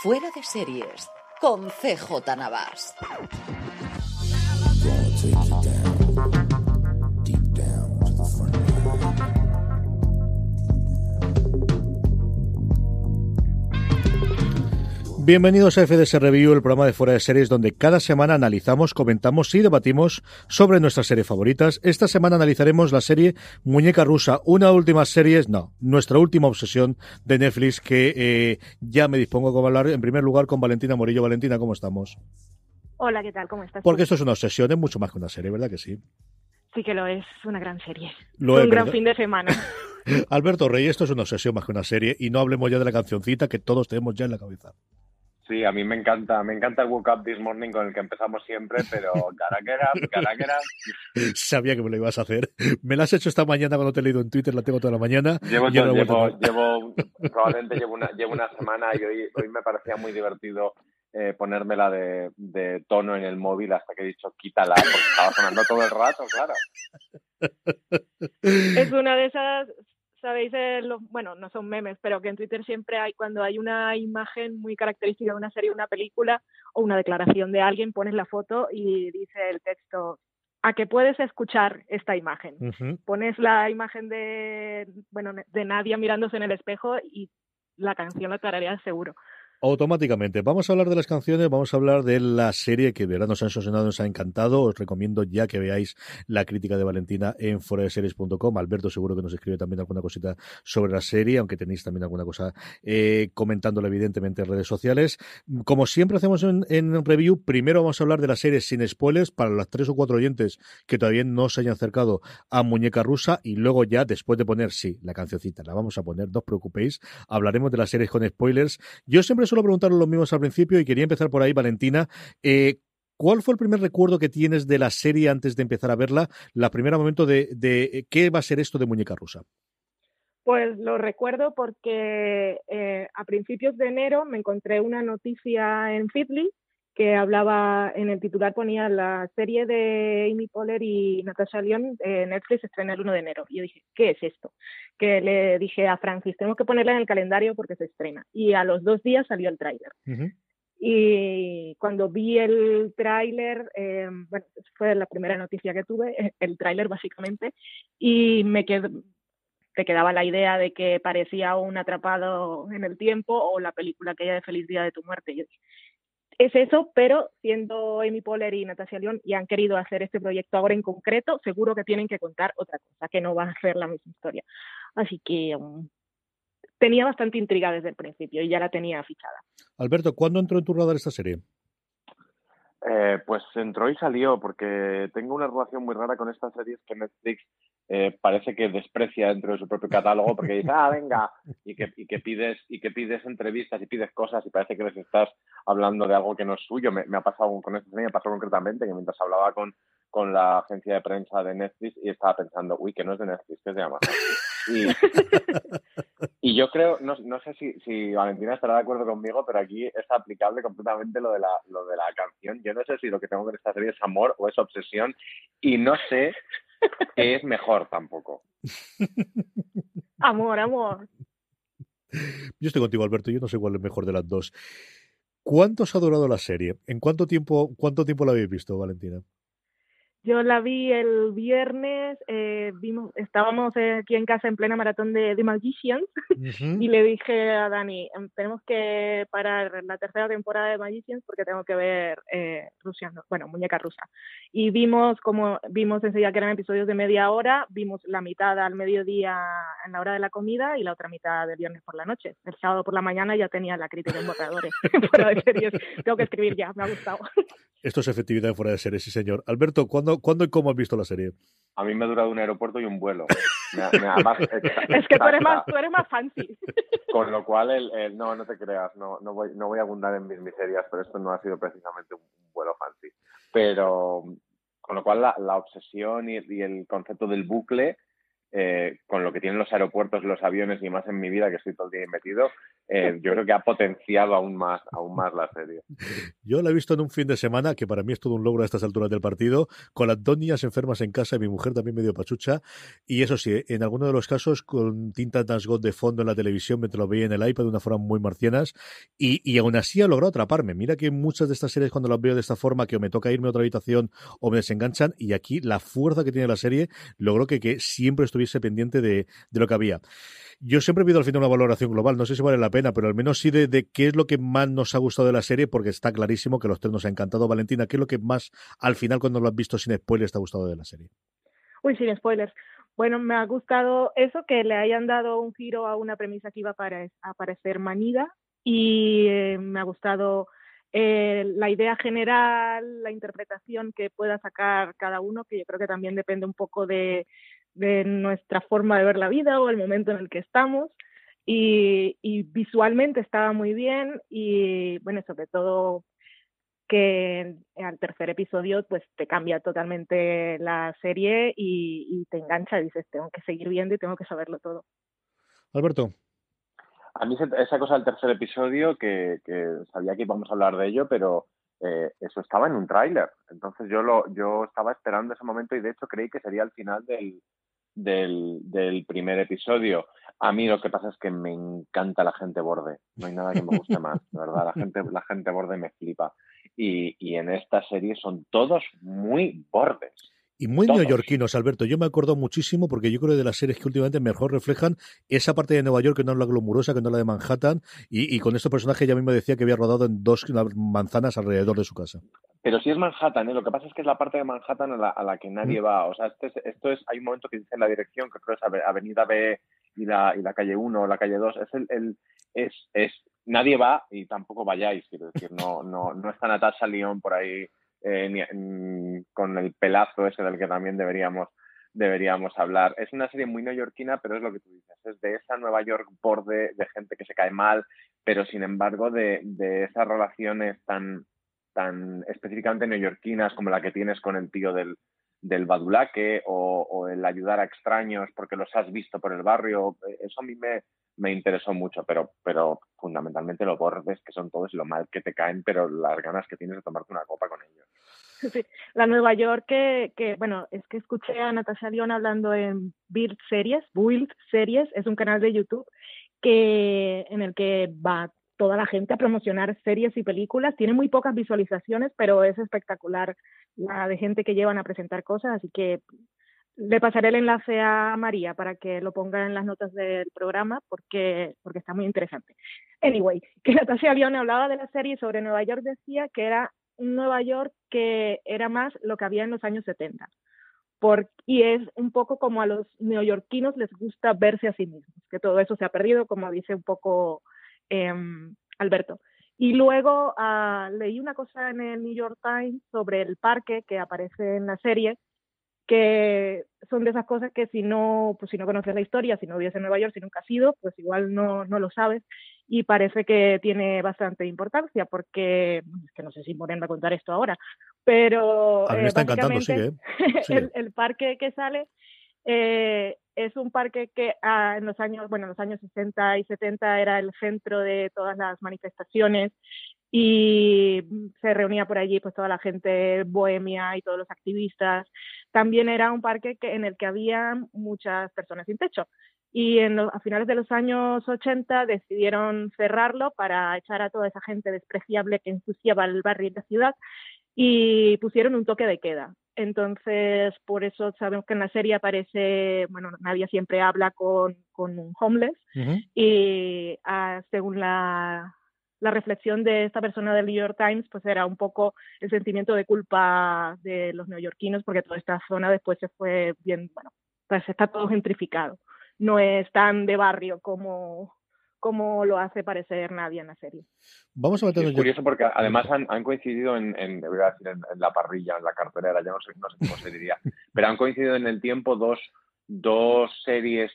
Fuera de Series con CJ Navas. Bienvenidos a FDS Review, el programa de fuera de series donde cada semana analizamos, comentamos y debatimos sobre nuestras series favoritas. Esta semana analizaremos la serie Muñeca Rusa, una última serie, no, nuestra última obsesión de Netflix que eh, ya me dispongo a hablar en primer lugar con Valentina Morillo. Valentina, ¿cómo estamos? Hola, ¿qué tal? ¿Cómo estás? Porque esto es una obsesión, es mucho más que una serie, ¿verdad que sí? Sí que lo es, una gran serie. Lo es, un gran ¿verdad? fin de semana. Alberto Rey, esto es una obsesión más que una serie y no hablemos ya de la cancioncita que todos tenemos ya en la cabeza. Sí, a mí me encanta, me encanta el Woke Up This Morning con el que empezamos siempre, pero caraquera, caraquera. Sabía que me lo ibas a hacer. Me la has hecho esta mañana cuando te he leído en Twitter, la tengo toda la mañana. Llevo, llevo, llevo, probablemente llevo una, llevo una semana y hoy, hoy me parecía muy divertido eh, ponérmela de, de tono en el móvil hasta que he dicho quítala, porque estaba sonando todo el rato, claro. es una de esas, sabéis, eh, lo- bueno, no son memes, pero que en Twitter siempre hay, cuando hay una imagen muy característica de una serie, una película o una declaración de alguien, pones la foto y dice el texto a que puedes escuchar esta imagen. Pones la imagen de, bueno, de Nadia mirándose en el espejo y la canción la tarareas seguro. Automáticamente. Vamos a hablar de las canciones, vamos a hablar de la serie que de verdad nos ha ensoñado, nos ha encantado. Os recomiendo ya que veáis la crítica de Valentina en foradeseries.com. Alberto seguro que nos escribe también alguna cosita sobre la serie, aunque tenéis también alguna cosa eh, comentándolo evidentemente en redes sociales. Como siempre hacemos en, en review, primero vamos a hablar de la serie sin spoilers para las tres o cuatro oyentes que todavía no se hayan acercado a Muñeca Rusa y luego ya después de poner, sí, la cancioncita la vamos a poner, no os preocupéis, hablaremos de las series con spoilers. Yo siempre suelo preguntar los mismos al principio y quería empezar por ahí, Valentina. Eh, ¿Cuál fue el primer recuerdo que tienes de la serie antes de empezar a verla? La primera momento de, de eh, qué va a ser esto de Muñeca Rusa. Pues lo recuerdo porque eh, a principios de enero me encontré una noticia en Feedly que hablaba, en el titular ponía la serie de Amy Poehler y Natasha Lyon de Netflix estrena el 1 de enero. Y yo dije, ¿qué es esto? Que le dije a Francis, tenemos que ponerla en el calendario porque se estrena. Y a los dos días salió el tráiler. Y cuando vi el tráiler, eh, bueno, fue la primera noticia que tuve, eh, el tráiler básicamente, y me quedé, te quedaba la idea de que parecía un atrapado en el tiempo o la película aquella de Feliz Día de tu Muerte. Yo dije, es eso, pero siendo Amy Poehler y Natasha León y han querido hacer este proyecto ahora en concreto, seguro que tienen que contar otra cosa, que no va a ser la misma historia. Así que um, tenía bastante intriga desde el principio y ya la tenía fichada. Alberto, ¿cuándo entró en tu radar esta serie? Eh, pues entró y salió, porque tengo una relación muy rara con estas series que Netflix eh, parece que desprecia dentro de su propio catálogo, porque dice, ah, venga, y que, y que pides y que pides entrevistas y pides cosas y parece que les estás hablando de algo que no es suyo. Me, ha pasado con serie, me pasó concretamente que mientras hablaba con, con la agencia de prensa de Netflix y estaba pensando, uy, que no es de Netflix, que es de Amazon. Y, y yo creo, no, no sé si, si Valentina estará de acuerdo conmigo, pero aquí es aplicable completamente lo de, la, lo de la canción. Yo no sé si lo que tengo con esta serie es amor o es obsesión y no sé es mejor tampoco. Amor, amor. Yo estoy contigo, Alberto, yo no sé cuál es mejor de las dos. ¿Cuánto os ha durado la serie? ¿En cuánto tiempo, cuánto tiempo la habéis visto, Valentina? Yo la vi el viernes, eh, vimos, estábamos eh, aquí en casa en plena maratón de The Magicians y le dije a Dani, "Em, tenemos que parar la tercera temporada de Magicians porque tengo que ver eh, Rusia, no- bueno, Muñeca Rusa. Y vimos como, vimos enseguida que eran episodios de media hora, vimos la mitad al mediodía en la hora de la comida y la otra mitad del viernes por la noche. El sábado por la mañana ya tenía la crítica en borradores fuera de series. Tengo que escribir ya, me ha gustado. Esto es efectividad fuera de serie, sí señor. Alberto, ¿cuándo, ¿cuándo y cómo has visto la serie? A mí me ha durado un aeropuerto y un vuelo. Me- me- además, Es que tú eres más, tú eres más fancy. Con lo cual, el, el- no, no te creas, no, no, voy, no voy a abundar en mis miserias, pero esto no ha sido precisamente un, un vuelo fancy. Pero, con lo cual, la, la obsesión y, y el concepto del bucle, eh, con lo que tienen los aeropuertos, los aviones y más en mi vida, que estoy todo el día metido, eh, yo creo que ha potenciado aún más, aún más la serie. Yo la he visto en un fin de semana, que para mí es todo un logro a estas alturas del partido, con las dos niñas enfermas en casa y mi mujer también medio pachucha. Y eso sí, en alguno de los casos con tinta Dance de fondo en la televisión mientras lo veía en el iPad de una forma muy marcianas. Y, y aún así ha logrado atraparme. Mira que muchas de estas series cuando las veo de esta forma, que o me toca irme a otra habitación o me desenganchan. Y aquí la fuerza que tiene la serie logró que, que siempre estuviese pendiente de, de lo que había. Yo siempre pido al final una valoración global, no sé si vale la pena, pero al menos sí de, de qué es lo que más nos ha gustado de la serie, porque está clarísimo que los tres nos ha encantado. Valentina, ¿qué es lo que más al final cuando lo has visto sin spoilers te ha gustado de la serie? Uy, sin spoilers. Bueno, me ha gustado eso, que le hayan dado un giro a una premisa que iba a apare- a aparecer manida y eh, me ha gustado eh, la idea general, la interpretación que pueda sacar cada uno, que yo creo que también depende un poco de, de nuestra forma de ver la vida o el momento en el que estamos. Y, y visualmente estaba muy bien y, bueno, sobre todo que al tercer episodio pues te cambia totalmente la serie y, y te engancha y dices, tengo que seguir viendo y tengo que saberlo todo. Alberto. A mí se- esa cosa del tercer episodio, que, que sabía que íbamos a hablar de ello, pero eh, eso estaba en un tráiler. Entonces yo lo yo estaba esperando ese momento y de hecho creí que sería el final del, del, del primer episodio. A mí lo que pasa es que me encanta la gente borde. No hay nada que me guste más, de verdad. La gente, la gente borde me flipa. Y, y en esta serie son todos muy bordes. Y muy Todos. neoyorquinos, Alberto. Yo me acuerdo muchísimo porque yo creo de las series que últimamente mejor reflejan esa parte de Nueva York que no es la glamurosa, que no es la de Manhattan. Y, y con este personaje ya mismo decía que había rodado en dos manzanas alrededor de su casa. Pero sí es Manhattan, ¿eh? lo que pasa es que es la parte de Manhattan a la, a la que nadie va. O sea, esto es, esto es, hay un momento que dice en la dirección, que creo es Ave- Avenida B y la, y la calle 1 o la calle 2, es el, el es, es, nadie va y tampoco vayáis, quiero decir, no, no, no está Natasha León por ahí eh, mm, con el pelazo ese del que también deberíamos deberíamos hablar. Es una serie muy neoyorquina, pero es lo que tú dices, es de esa Nueva York borde de gente que se cae mal, pero sin embargo de, de esas relaciones tan, tan específicamente neoyorquinas como la que tienes con el tío del, del badulaque o, o el ayudar a extraños porque los has visto por el barrio. Eh, Eso a mí me, me interesó mucho, pero, pero fundamentalmente los bordes que son todos lo mal que te caen, pero las ganas que tienes de tomarte una copa con ellos. Sí, la Nueva York que, bueno, es que escuché a Natasha León hablando en Build Series, Build Series, es un canal de YouTube que, en el que va toda la gente a promocionar series y películas. Tiene muy pocas visualizaciones, pero es espectacular la de gente que llevan a presentar cosas, así que le pasaré el enlace a María para que lo ponga en las notas del programa porque, porque está muy interesante. Anyway, que Natasha León hablaba de la serie sobre Nueva York, decía que era un Nueva York que era más lo que había en los años 70. Por, y es un poco como a los neoyorquinos les gusta verse a sí mismos, que todo eso se ha perdido, como dice un poco eh, Alberto. Y luego uh, leí una cosa en el New York Times sobre el parque que aparece en la serie, que son de esas cosas que si no, pues si no conoces la historia, si no vives en Nueva York, si nunca has ido, pues igual no, no lo sabes. Y parece que tiene bastante importancia, porque es que no sé si Morena va a contar esto ahora, pero a mí me está encantando, sigue, ¿eh? sigue. El, el, parque que sale eh, es un parque que ah, en los años, bueno, en los años 60 y 70 era el centro de todas las manifestaciones y se reunía por allí pues toda la gente bohemia y todos los activistas. También era un parque que, en el que había muchas personas sin techo. Y en lo, a finales de los años 80 decidieron cerrarlo para echar a toda esa gente despreciable que ensuciaba el barrio y la ciudad. Y pusieron un toque de queda. Entonces, por eso sabemos que en la serie aparece, bueno, Nadia siempre habla con, con un homeless y ah, según la, la reflexión de esta persona del New York Times, pues era un poco el sentimiento de culpa de los neoyorquinos porque toda esta zona después se fue bien, bueno, pues está todo gentrificado. No es tan de barrio como, como lo hace parecer nadie en la serie. Vamos a Sí, meternos es ya- curioso porque además han, han coincidido en, en, voy a decir, en, en la parrilla, en la cartelera, ya no sé, no sé cómo se diría, pero han coincidido en el tiempo dos, dos series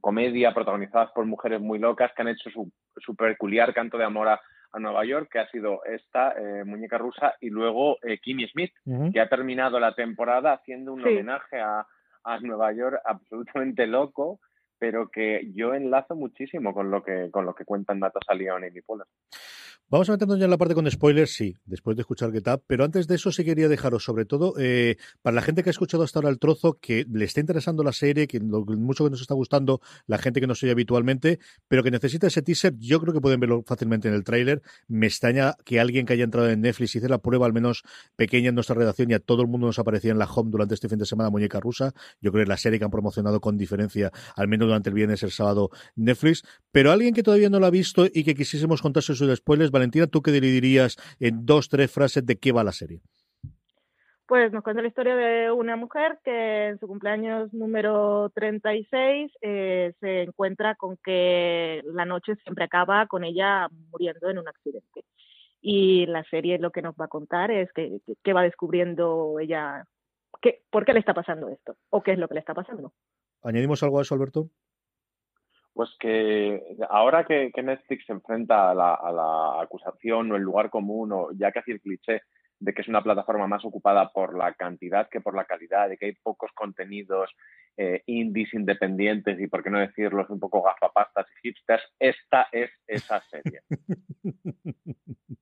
comedia protagonizadas por mujeres muy locas que han hecho su, su peculiar canto de amor a, a Nueva York, que ha sido esta, eh, Muñeca Rusa, y luego eh, Kimmy Smith, que ha terminado la temporada haciendo un Sí. homenaje a, a Nueva York absolutamente loco, pero que yo enlazo muchísimo con lo que, con lo que cuentan Natasha León y Poehler. Vamos a meternos ya en la parte con spoilers, sí, después de escuchar Get Up, pero antes de eso sí quería dejaros, sobre todo, eh, para la gente que ha escuchado hasta ahora el trozo, que le está interesando la serie, que lo mucho que nos está gustando, la gente que nos oye habitualmente, pero que necesita ese teaser, yo creo que pueden verlo fácilmente en el tráiler. Me extraña que alguien que haya entrado en Netflix hice la prueba al menos pequeña en nuestra redacción y a todo el mundo nos aparecía en la home durante este fin de semana Muñeca Rusa. Yo creo que es la serie que han promocionado con diferencia, al menos durante el viernes, el sábado, Netflix. Pero alguien que todavía no lo ha visto y que quisiésemos contarse sus spoilers, Valentina, ¿tú qué dirías en dos, tres frases de qué va la serie? Pues nos cuenta la historia de una mujer que en su cumpleaños número 36 eh, se encuentra con que la noche siempre acaba con ella muriendo en un accidente. Y la serie lo que nos va a contar es que, que- va descubriendo ella, que, por qué le está pasando esto o qué es lo que le está pasando. ¿Añadimos algo a eso, Alberto? Pues que ahora que, que Netflix se enfrenta a la, a la acusación o el lugar común, o ya casi el cliché de que es una plataforma más ocupada por la cantidad que por la calidad, de que hay pocos contenidos eh, indies independientes y, por qué no decirlos, un poco gafapastas y hipsters, esta es esa serie.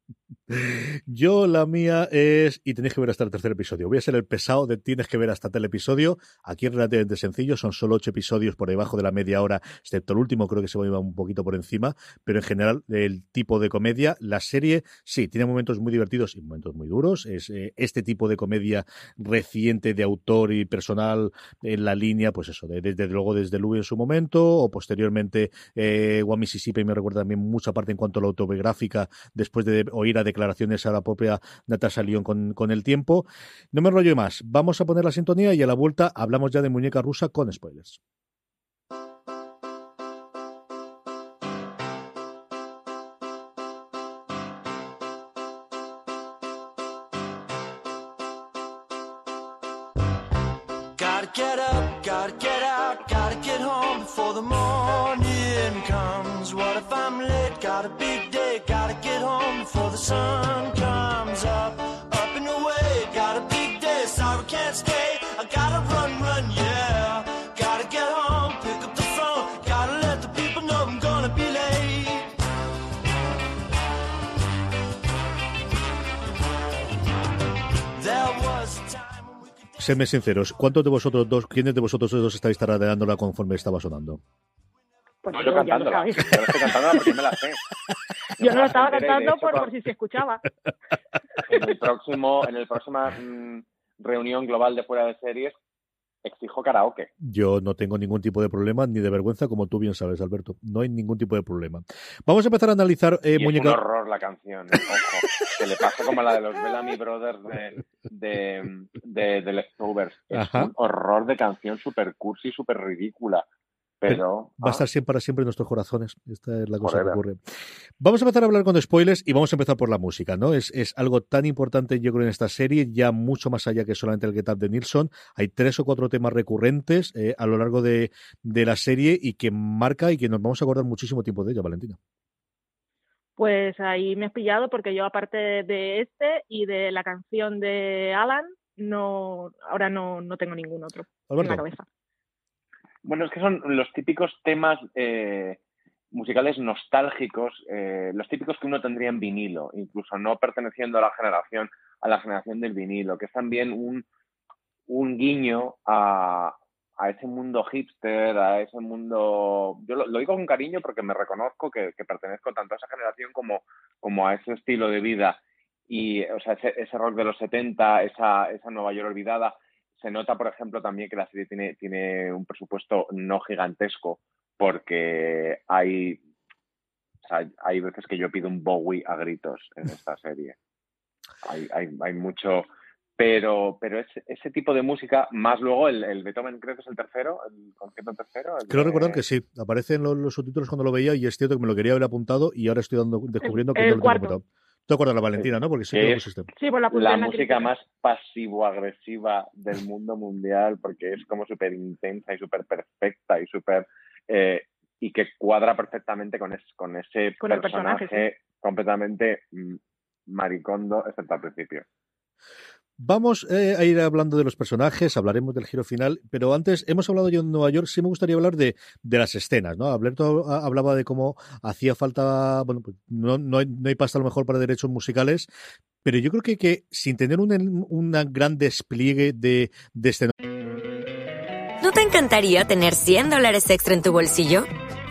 Yo la mía es, y tenéis que ver hasta el tercer episodio. Voy a ser el pesado de tienes que ver hasta el episodio. Aquí es relativamente sencillo, son solo ocho episodios por debajo de la media hora, excepto el último, creo que se va un poquito por encima, pero en general el tipo de comedia, la serie, sí, tiene momentos muy divertidos y momentos muy duros. Es eh, este tipo de comedia reciente de autor y personal en la línea, pues eso, de- desde luego desde Louis en su momento, o posteriormente eh, One Mississippi me recuerda también mucha parte en cuanto a la autobiográfica, después de oír a declaraciones a la propia Natasha Lyon con, con el tiempo. No me enrollo más. Vamos a poner la sintonía y a la vuelta hablamos ya de muñeca rusa con spoilers. Sedme sinceros, ¿cuántos de vosotros dos, quiénes de vosotros dos estáis tarareándola conforme estaba sonando? Pues No, yo, yo cantándola. Yo no estoy cantándola porque me la sé. Yo no lo estaba cantando hecho, por, si se escuchaba. en el próximo, en el próxima mm, reunión global de fuera de series, exijo karaoke. Yo no tengo ningún tipo de problema ni de vergüenza, como tú bien sabes, Alberto. No hay ningún tipo de problema. Vamos a empezar a analizar eh, y es un muñeca. horror la canción, eh, ojo, que le pasa como a la de los Bellamy Brothers de, de, de. Es Ajá. un horror de canción super cursi, super ridícula. Pero, Va a ah, estar siempre para siempre en nuestros corazones. Esta es la cosa que ocurre. Vamos a empezar a hablar con spoilers y vamos a empezar por la música, ¿no? Es, es algo tan importante, yo creo, en esta serie, ya mucho más allá que solamente el Get Up de Nilsson. Hay tres o cuatro temas recurrentes eh, a lo largo de, de la serie y que marca y que nos vamos a acordar muchísimo tiempo de ella, Valentina. Pues ahí me has pillado porque yo aparte de este y de la canción de Alan, no, ahora no, no tengo ningún otro en la cabeza. Bueno, es que son los típicos temas eh, musicales nostálgicos, eh, los típicos que uno tendría en vinilo, incluso no perteneciendo a la generación, a la generación del vinilo, que es también un, un guiño a, a ese mundo hipster, a ese mundo. Yo lo, lo digo con cariño porque me reconozco que, que pertenezco tanto a esa generación como, como a ese estilo de vida. Y o sea, ese, ese rock de los 70, esa, esa Nueva York olvidada. Se nota, por ejemplo, también que la serie tiene, tiene un presupuesto no gigantesco, porque hay, o sea, hay veces que yo pido un Bowie a gritos en esta serie. Hay, hay, hay mucho, pero, pero ese, ese tipo de música, más luego el, el Beethoven, creo que es el tercero, el concierto tercero. el Creo de- recordar que sí, aparecen los, los subtítulos cuando lo veía y es cierto que me lo quería haber apuntado y ahora estoy dando, descubriendo que el no lo tengo apuntado. ¿Te acuerdas la Valentina, no? Porque sí Que es- pusiste. Sí, pues la, la música más pasivo-agresiva del mundo mundial, porque es como súper intensa y súper perfecta y súper. eh, y que cuadra perfectamente con, es- con ese Con el personaje, personaje, completamente mm, maricondo, excepto al principio. Vamos eh, a ir hablando de los personajes, hablaremos del giro final, pero antes hemos hablado yo en Nueva York, sí me gustaría hablar de, de las escenas, ¿no? Alberto ha- hablaba de cómo hacía falta, bueno, pues no, no, hay, no hay pasta a lo mejor para derechos musicales, pero yo creo que, que sin tener un, un gran despliegue de, de escena ¿No te encantaría tener 100 dólares extra en tu bolsillo?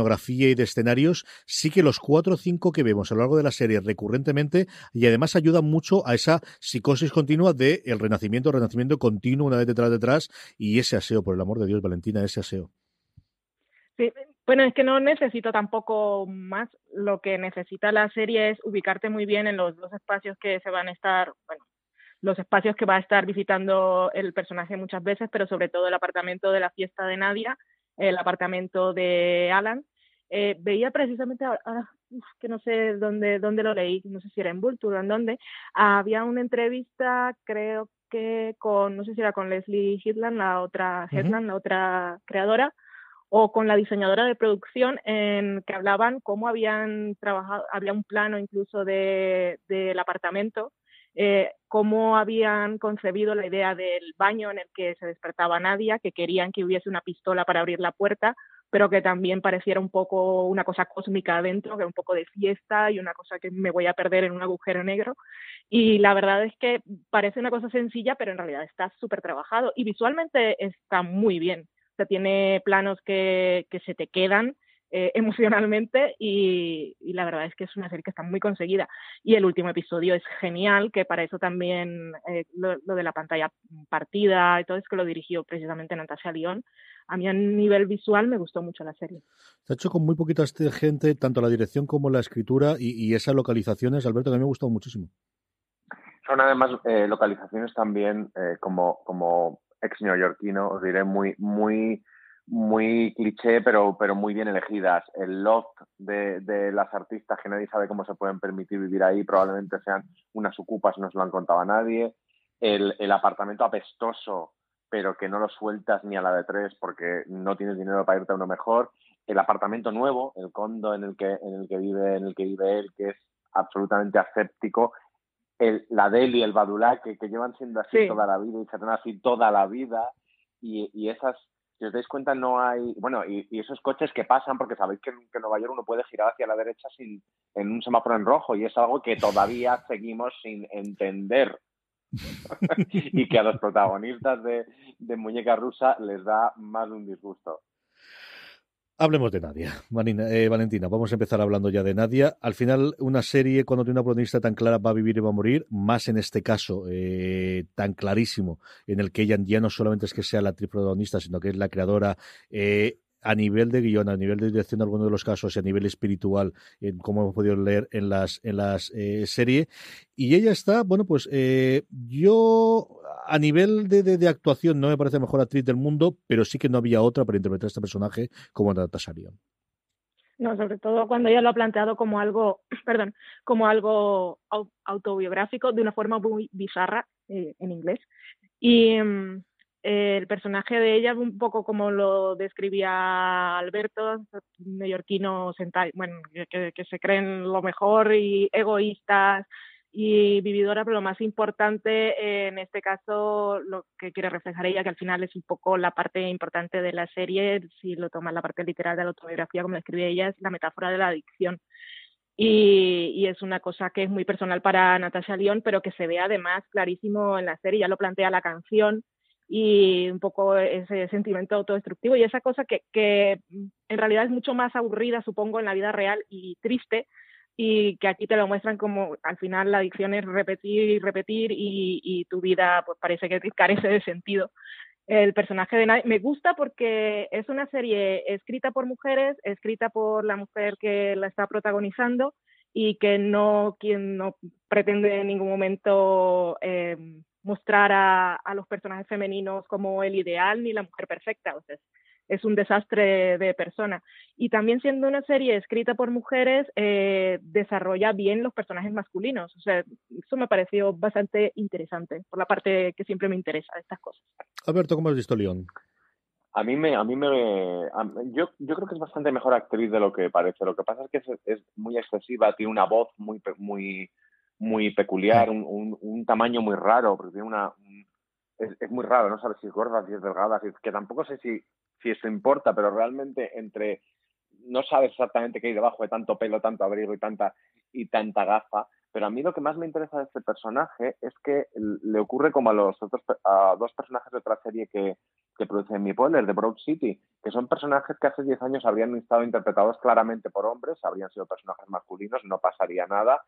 Escenografía y de escenarios, sí que los cuatro o cinco que vemos a lo largo de la serie recurrentemente y además ayudan mucho a esa psicosis continua de el renacimiento, renacimiento continuo una vez detrás detrás y ese aseo, por el amor de Dios, Valentina, ese aseo. Sí, bueno, es que no necesito tampoco más. Lo que necesita la serie es ubicarte muy bien en los dos espacios que se van a estar, bueno, los espacios que va a estar visitando el personaje muchas veces, pero sobre todo el apartamento de la fiesta de Nadia, el apartamento de Alan. Eh, veía precisamente ahora, que no sé dónde, dónde lo leí, no sé si era en Vulture o en dónde, había una entrevista, creo que con, no sé si era con Leslie Hitland, la otra. Hetland, la otra creadora, o con la diseñadora de producción en que hablaban cómo habían trabajado, había un plano incluso de, del apartamento, eh, cómo habían concebido la idea del baño en el que se despertaba Nadia, que querían que hubiese una pistola para abrir la puerta, pero que también pareciera un poco una cosa cósmica adentro, que un poco de fiesta y una cosa que me voy a perder en un agujero negro. Y la verdad es que parece una cosa sencilla, pero en realidad está súper trabajado y visualmente está muy bien. O sea, tiene planos que, que se te quedan eh, emocionalmente y, y, la verdad es que es una serie que está muy conseguida. Y el último episodio es genial, que para eso también eh, lo, lo, de la pantalla partida y todo es que lo dirigió precisamente Natasha Lyon. A mí a nivel visual me gustó mucho la serie. Se ha hecho con muy poquita gente, tanto la dirección como la escritura y, y esas localizaciones, Alberto, que a mí me ha gustado muchísimo. Son además eh, localizaciones también eh, como, como ex neoyorquino, os diré, muy, muy, muy cliché, pero, pero muy bien elegidas. El loft de, de, las artistas que nadie sabe cómo se pueden permitir vivir ahí, probablemente sean unas ocupas, no se lo han contado a nadie. El, el apartamento apestoso, pero que no lo sueltas ni a la de tres porque no tienes dinero para irte a uno mejor. El apartamento nuevo, el condo en el que, en el que vive, en el que vive él, que es absolutamente aséptico. El, la Deli, el Badulá, que, que llevan siendo así sí. toda la vida y serán así toda la vida. Y, y esas si os dais cuenta, no hay. Bueno, y, y, esos coches que pasan, porque sabéis que, en Nueva York uno puede girar hacia la derecha sin, en un semáforo en rojo, y es algo que todavía seguimos sin entender. y que a los protagonistas de, de, Muñeca Rusa les da más de un disgusto. Hablemos de Nadia. Eh, Valentina, vamos a empezar hablando ya de Nadia. Al final, una serie, cuando tiene una protagonista tan clara, va a vivir y va a morir, más en este caso, eh, tan clarísimo, en el que ella ya no solamente es que sea la actriz protagonista, sino que es la creadora. Eh, a nivel de guion, a nivel de dirección algunos de los casos y a nivel espiritual, como hemos podido leer en las en las eh, serie. Y ella está, bueno, pues eh, yo a nivel de, de, actuación no me parece mejor actriz del mundo, pero sí que no había otra para interpretar este personaje como Natasha Lyon. No, sobre todo cuando ella lo ha planteado como algo, perdón, como algo autobiográfico de una forma muy bizarra eh, en inglés. Y um, el personaje de ella, un poco como lo describía Alberto, neoyorquino, bueno, que, que, se creen lo mejor y egoístas y vividora, pero lo más importante en este caso, lo que quiere reflejar ella, que al final es un poco la parte importante de la serie, si lo tomas la parte literal de la autobiografía, como la escribe ella, es la metáfora de la adicción. Y, y, es una cosa que es muy personal para Natasha Lyon, pero que se ve además clarísimo en la serie, ya lo plantea la canción y un poco ese sentimiento autodestructivo y esa cosa que, que en realidad es mucho más aburrida, supongo, en la vida real y triste, y que aquí te lo muestran como al final la adicción es repetir y repetir y, y tu vida pues parece que carece de sentido. El personaje de Nadie me gusta porque es una serie escrita por mujeres, escrita por la mujer que la está protagonizando y que no quien no pretende en ningún momento eh, mostrar a, a, los personajes femeninos como el ideal ni la mujer perfecta. O sea, es, un desastre de persona. Y también siendo una serie escrita por mujeres, eh, desarrolla bien los personajes masculinos. O sea, eso me pareció bastante interesante, por la parte que siempre me interesa de estas cosas. Alberto, ¿cómo has visto León? A mí me, a mí me, a, yo, yo creo que es bastante mejor actriz de lo que parece. Lo que pasa es que es, es muy excesiva, tiene una voz muy, muy, muy peculiar, un, un, un tamaño muy raro, porque tiene una, un, es, es, muy raro, no sabes si es gorda, si es delgada, si que tampoco sé si si eso importa, pero realmente entre no sabes exactamente qué hay debajo de tanto pelo, tanto abrigo y tanta y tanta gafa, pero a mí lo que más me interesa de este personaje es que le ocurre como a los otros a dos personajes de otra serie que, que produce Mi Poller, de Broad City, que son personajes que hace 10 años habrían estado interpretados claramente por hombres, habrían sido personajes masculinos, no pasaría nada,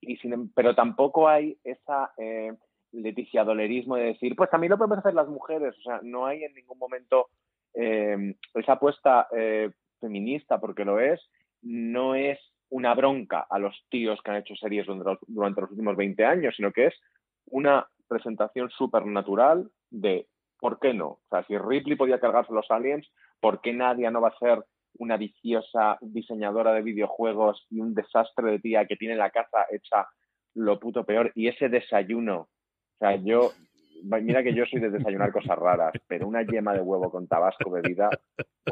y sin, em, pero tampoco hay esa eh, Leticia Dolerismo de decir, pues también lo podemos hacer las mujeres, o sea, no hay en ningún momento eh, esa apuesta eh, feminista, porque lo es, no es una bronca a los tíos que han hecho series durante los, durante los últimos 20 años, sino que es una presentación supernatural de ¿por qué no? O sea, si Ripley podía cargarse los aliens, ¿por qué Nadia no va a ser una viciosa diseñadora de videojuegos y un desastre de tía que tiene la casa hecha lo puto peor? Y ese desayuno, o sea, yo mira que yo soy de desayunar cosas raras, pero una yema de huevo con tabasco bebida.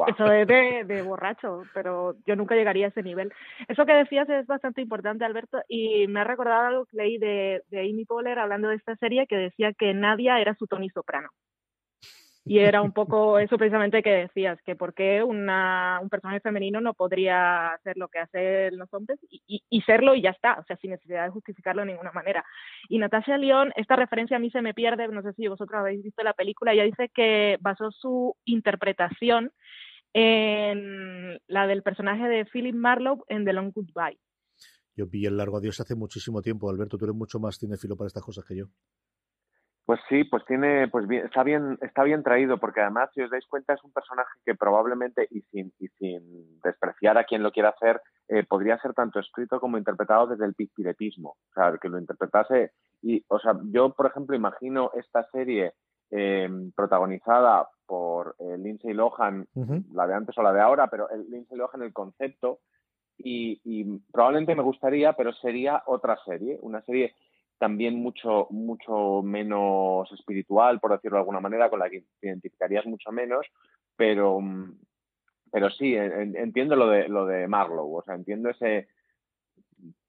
Eso es de, de, borracho, pero yo nunca llegaría a ese nivel. Eso que decías es bastante importante, Alberto, y me ha recordado algo que leí de, de Amy Poehler hablando de esta serie que decía que Nadia era su Tony Soprano. Y era un poco eso precisamente que decías, que por qué una, un personaje femenino no podría hacer lo que hacen los hombres y, y, y, serlo y ya está, o sea, sin necesidad de justificarlo de ninguna manera. Y Natasha León, esta referencia a mí se me pierde, no sé si vosotros habéis visto la película, ella dice que basó su interpretación en la del personaje de Philip Marlowe en The Long Goodbye. Yo vi el largo adiós hace muchísimo tiempo, Alberto, tú eres mucho más cinefilo para estas cosas que yo. Pues sí, pues tiene, pues bien, está bien, está bien traído, porque además, si os dais cuenta, es un personaje que probablemente, y sin, y sin despreciar a quien lo quiera hacer, eh, podría ser tanto escrito como interpretado desde el pizpiretismo. O sea, que lo interpretase. Y, o sea, yo, por ejemplo, imagino esta serie eh, protagonizada por eh, Lindsay Lohan, uh -huh. la de antes o la de ahora, pero el Lindsay Lohan, el concepto, y, y probablemente me gustaría, pero sería otra serie, una serie también mucho, mucho menos espiritual, por decirlo de alguna manera, con la que te identificarías mucho menos, pero, pero sí, en, entiendo lo de, lo de Marlowe, o sea, entiendo ese,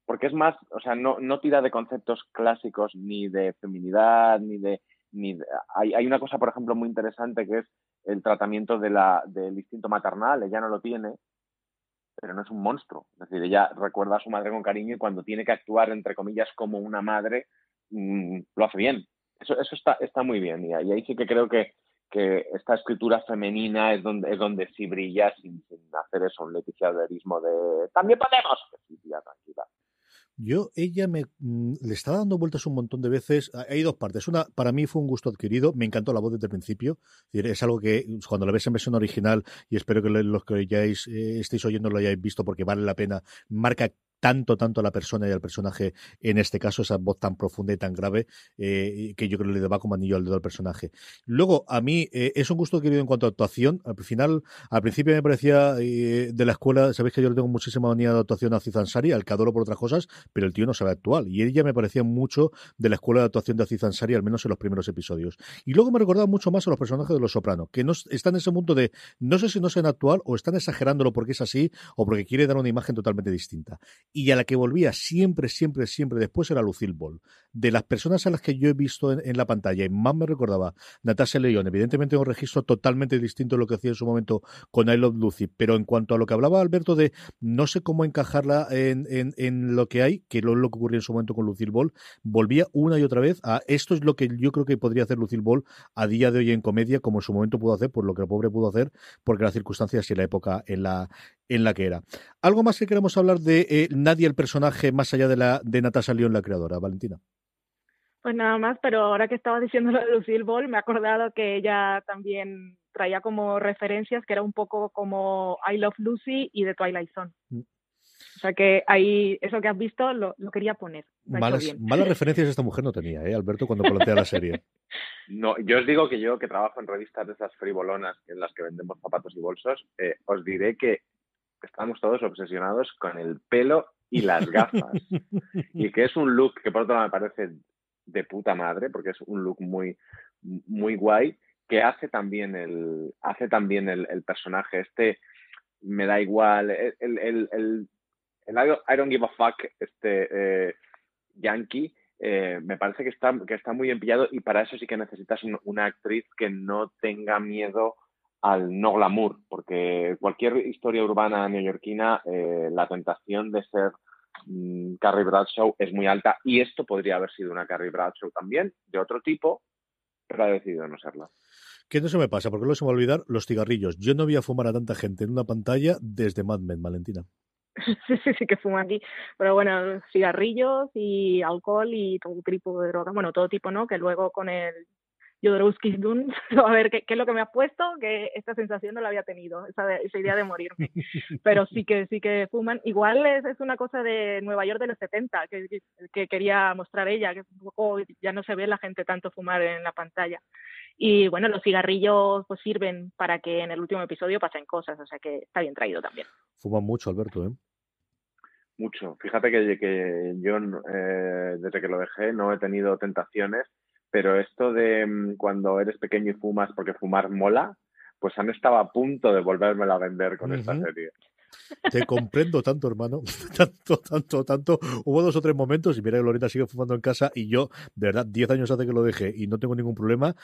porque es más, o sea, no, no tira de conceptos clásicos ni de feminidad, ni de, ni de, hay, hay una cosa, por ejemplo, muy interesante que es el tratamiento de la, del instinto maternal, ella no lo tiene, pero no es un monstruo. Es decir, ella recuerda a su madre con cariño y cuando tiene que actuar, entre comillas, como una madre, mmm, lo hace bien. Eso, eso está, está muy bien. Y, ahí sí que creo que, esta escritura femenina es donde, es donde sí brilla sin, sin hacer eso, un leticiaderismo de también podemos. Sí, tía, tranquila. Yo, ella me mm, le está dando vueltas un montón de veces. Hay dos partes. Una, para mí fue un gusto adquirido. Me encantó la voz desde el principio. Es algo que cuando la ves en versión original, y espero que los que ya eh, estéis oyendo lo hayáis visto porque vale la pena, marca tanto, tanto a la persona y al personaje, en este caso, esa voz tan profunda y tan grave, eh, que yo creo que le va como anillo al dedo al personaje. Luego, a mí, eh, es un gusto adquirido en cuanto a actuación. Al final, al principio me parecía eh, de la escuela, sabéis que yo le tengo muchísima manía de actuación a Aziz Ansari, al que adoro por otras cosas, pero el tío no sabe actuar. Y ella me parecía mucho de la escuela de actuación de Aziz Ansari, al menos en los primeros episodios. Y luego me recordaba mucho más a los personajes de Los Sopranos, que no están en ese punto de, no sé si no saben actuar o están exagerándolo porque es así o porque quiere dar una imagen totalmente distinta. Y a la que volvía siempre, siempre, siempre después era Lucille Ball. De las personas a las que yo he visto en, la pantalla y más me recordaba Natasha León, evidentemente un registro totalmente distinto de lo que hacía en su momento con I Love Lucy, pero en cuanto a lo que hablaba Alberto de no sé cómo encajarla en, lo que hay, que es lo que ocurrió en su momento con Lucille Ball, volvía una y otra vez a esto es lo que yo creo que podría hacer Lucille Ball a día de hoy en comedia, como en su momento pudo hacer, por lo que el pobre pudo hacer, porque las circunstancias y la época en la, en la que era. ¿Algo más que queremos hablar de eh, nadie el personaje más allá de, la, de Natasha León, la creadora, Valentina? Pues nada más, pero ahora que estaba diciendo lo de Lucille Ball, me he acordado que ella también traía como referencias que era un poco como I Love Lucy y The Twilight Zone. Mm. O sea que ahí, eso que has visto, lo, quería poner. Malas, malas, referencias esta mujer no tenía, ¿eh, Alberto, cuando plantea la serie. No, yo os digo que yo, que trabajo en revistas de esas frivolonas en las que vendemos zapatos y bolsos, eh, os diré que estamos todos obsesionados con el pelo y las gafas. y que es un look que por otro lado me parece de puta madre, porque es un look muy, muy guay, que hace también el, hace también el, personaje. Este me da igual. El, el, el, I, don't, give a fuck, este eh, yankee, eh, me parece que está, que está muy empillado y para eso sí que necesitas una actriz que no tenga miedo al no glamour, porque cualquier historia urbana neoyorquina, eh, la tentación de ser mm, Carrie Bradshaw es muy alta y esto podría haber sido una Carrie Bradshaw también, de otro tipo, pero ha decidido no serla. ¿Qué no se me pasa? Porque luego se me va a olvidar los cigarrillos. Yo no voy a fumar a tanta gente en una pantalla desde Mad Men, Valentina. sí, sí, sí que fuma aquí. Pero bueno, cigarrillos y alcohol y todo tipo de droga. Bueno, todo tipo, ¿no? Que luego con el Jodorowsky Dune, a ver ¿qué, es lo que me ha puesto, que esta sensación no la había tenido, esa, esa idea de morirme. Pero sí que sí que fuman. Igual es, es una cosa de Nueva York de los 70, que, que, quería mostrar ella, que un poco ya no se ve la gente tanto fumar en la pantalla. Y bueno, los cigarrillos pues sirven para que en el último episodio pasen cosas, o sea que está bien traído también. Fuman mucho, Alberto, ¿eh? Mucho. Fíjate que, que yo eh, desde que lo dejé no he tenido tentaciones pero esto de mm, cuando eres pequeño y fumas porque fumar mola, pues han estado a punto de volvérmela a vender con esta serie. Te comprendo tanto, hermano. Tanto, tanto, tanto. Hubo dos o tres momentos, y mira que Lorena sigue fumando en casa, y yo, de verdad, diez años hace que lo dejé y no tengo ningún problema.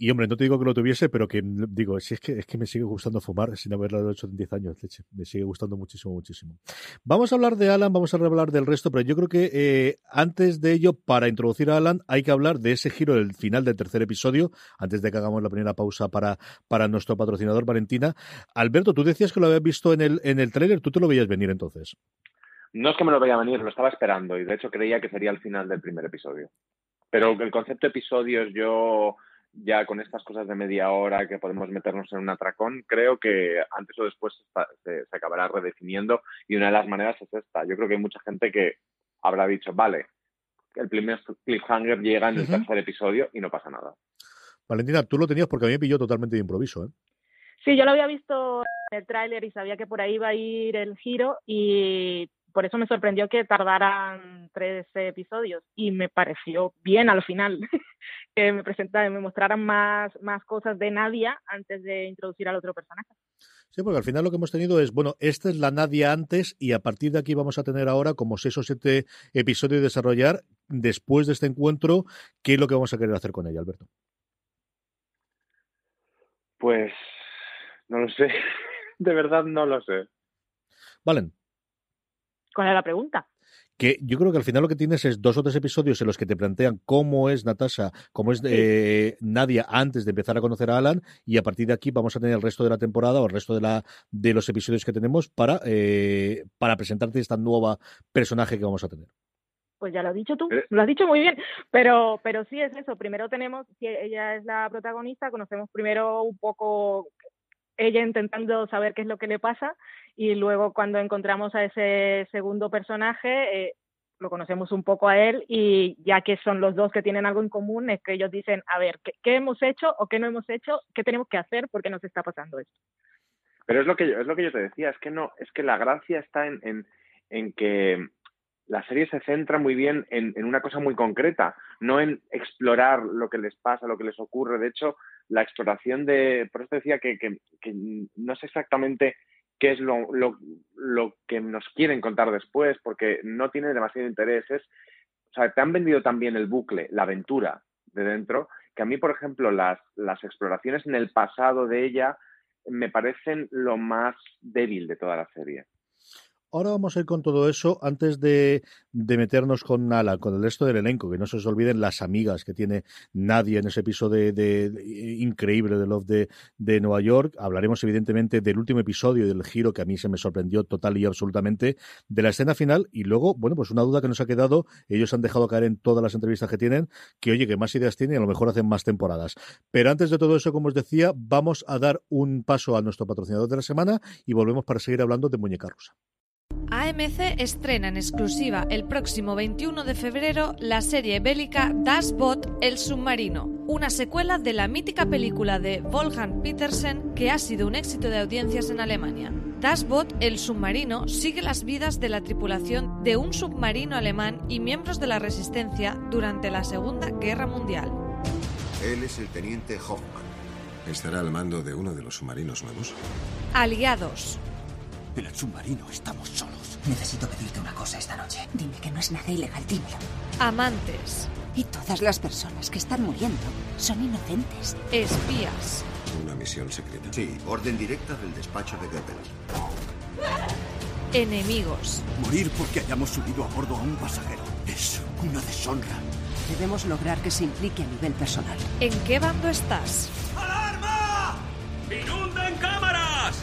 Y hombre, no te digo que lo tuviese, pero que digo, si es que es que me sigue gustando fumar sin haberlo hecho en 10 años, leche. Me sigue gustando muchísimo, muchísimo. Vamos a hablar de Alan, vamos a hablar del resto, pero yo creo que eh, antes de ello, para introducir a Alan, hay que hablar de ese giro del final del tercer episodio, antes de que hagamos la primera pausa para, para nuestro patrocinador Valentina. Alberto, tú decías que lo habías visto en el, en el tráiler, ¿tú te lo veías venir entonces? No es que me lo veía venir, lo estaba esperando y de hecho creía que sería el final del primer episodio. Pero el concepto episodios yo ya con estas cosas de media hora que podemos meternos en un atracón, creo que antes o después se, acabará redefiniendo y una de las maneras es esta. Yo creo que hay mucha gente que habrá dicho, vale, el primer cliffhanger llega en el tercer episodio y no pasa nada. Valentina, tú lo tenías porque a mí me pilló totalmente de improviso, ¿eh? Sí, yo lo había visto en el tráiler y sabía que por ahí iba a ir el giro y por eso me sorprendió que tardaran tres episodios y me pareció bien al final que me presentaran, me mostraran más, más cosas de Nadia antes de introducir al otro personaje. Sí, porque al final lo que hemos tenido es, bueno, esta es la Nadia antes y a partir de aquí vamos a tener ahora como seis o siete episodios de desarrollar después de este encuentro, ¿qué es lo que vamos a querer hacer con ella, Alberto? Pues no lo sé, de verdad no lo sé. Valen. ¿Cuál es la pregunta? Que yo creo que al final lo que tienes es dos o tres episodios en los que te plantean cómo es Natasha, cómo es eh, Nadia antes de empezar a conocer a Alan y a partir de aquí vamos a tener el resto de la temporada o el resto de la de los episodios que tenemos para eh, para presentarte esta nueva personaje que vamos a tener. Pues ya lo has dicho tú, eh. lo has dicho muy bien, pero pero sí es eso. Primero tenemos, si ella es la protagonista, conocemos primero un poco ella intentando saber qué es lo que le pasa y luego cuando encontramos a ese segundo personaje eh, lo conocemos un poco a él y ya que son los dos que tienen algo en común es que ellos dicen a ver qué, hemos hecho o qué no hemos hecho qué tenemos que hacer porque nos está pasando esto pero es lo que yo, es lo que yo te decía es que no es que la gracia está en, en, en que la serie se centra muy bien en, en, una cosa muy concreta, no en explorar lo que les pasa, lo que les ocurre. De hecho, la exploración de, por eso decía que, que, no sé exactamente qué es lo, lo, lo, que nos quieren contar después, porque no tiene demasiado interés. Es, o sea, te han vendido también el bucle, la aventura de dentro, que a mí, por ejemplo, las, las exploraciones en el pasado de ella me parecen lo más débil de toda la serie. Ahora vamos a ir con todo eso antes de, meternos con Nala, con el resto del elenco, que no se os olviden las amigas que tiene nadie en ese episodio de, de, increíble de Love de, de, Nueva York. Hablaremos evidentemente del último episodio y del giro que a mí se me sorprendió total y absolutamente, de la escena final y luego, bueno, pues una duda que nos ha quedado, ellos han dejado caer en todas las entrevistas que tienen, que oye, que más ideas tienen y a lo mejor hacen más temporadas. Pero antes de todo eso, como os decía, vamos a dar un paso a nuestro patrocinador de la semana y volvemos para seguir hablando de Muñeca Rusa. AMC estrena en exclusiva el próximo 21 de febrero la serie bélica Das Boot El Submarino, una secuela de la mítica película de Wolfgang Petersen que ha sido un éxito de audiencias en Alemania. Das Boot El Submarino sigue las vidas de la tripulación de un submarino alemán y miembros de la resistencia durante la Segunda Guerra Mundial. Él es el teniente Hoffman. ¿Estará al mando de uno de los submarinos nuevos? Aliados. En el submarino estamos solos. Necesito pedirte una cosa esta noche. Dime que no es nada ilegal, dímelo. Amantes. Y todas las personas que están muriendo son inocentes. Espías. Una misión secreta. Sí, orden directa del despacho de Goebbels. Enemigos. Morir porque hayamos subido a bordo a un pasajero. Es una deshonra. Debemos lograr que se implique a nivel personal. ¿En qué bando estás? ¡Alarma! ¡Inunden cámaras!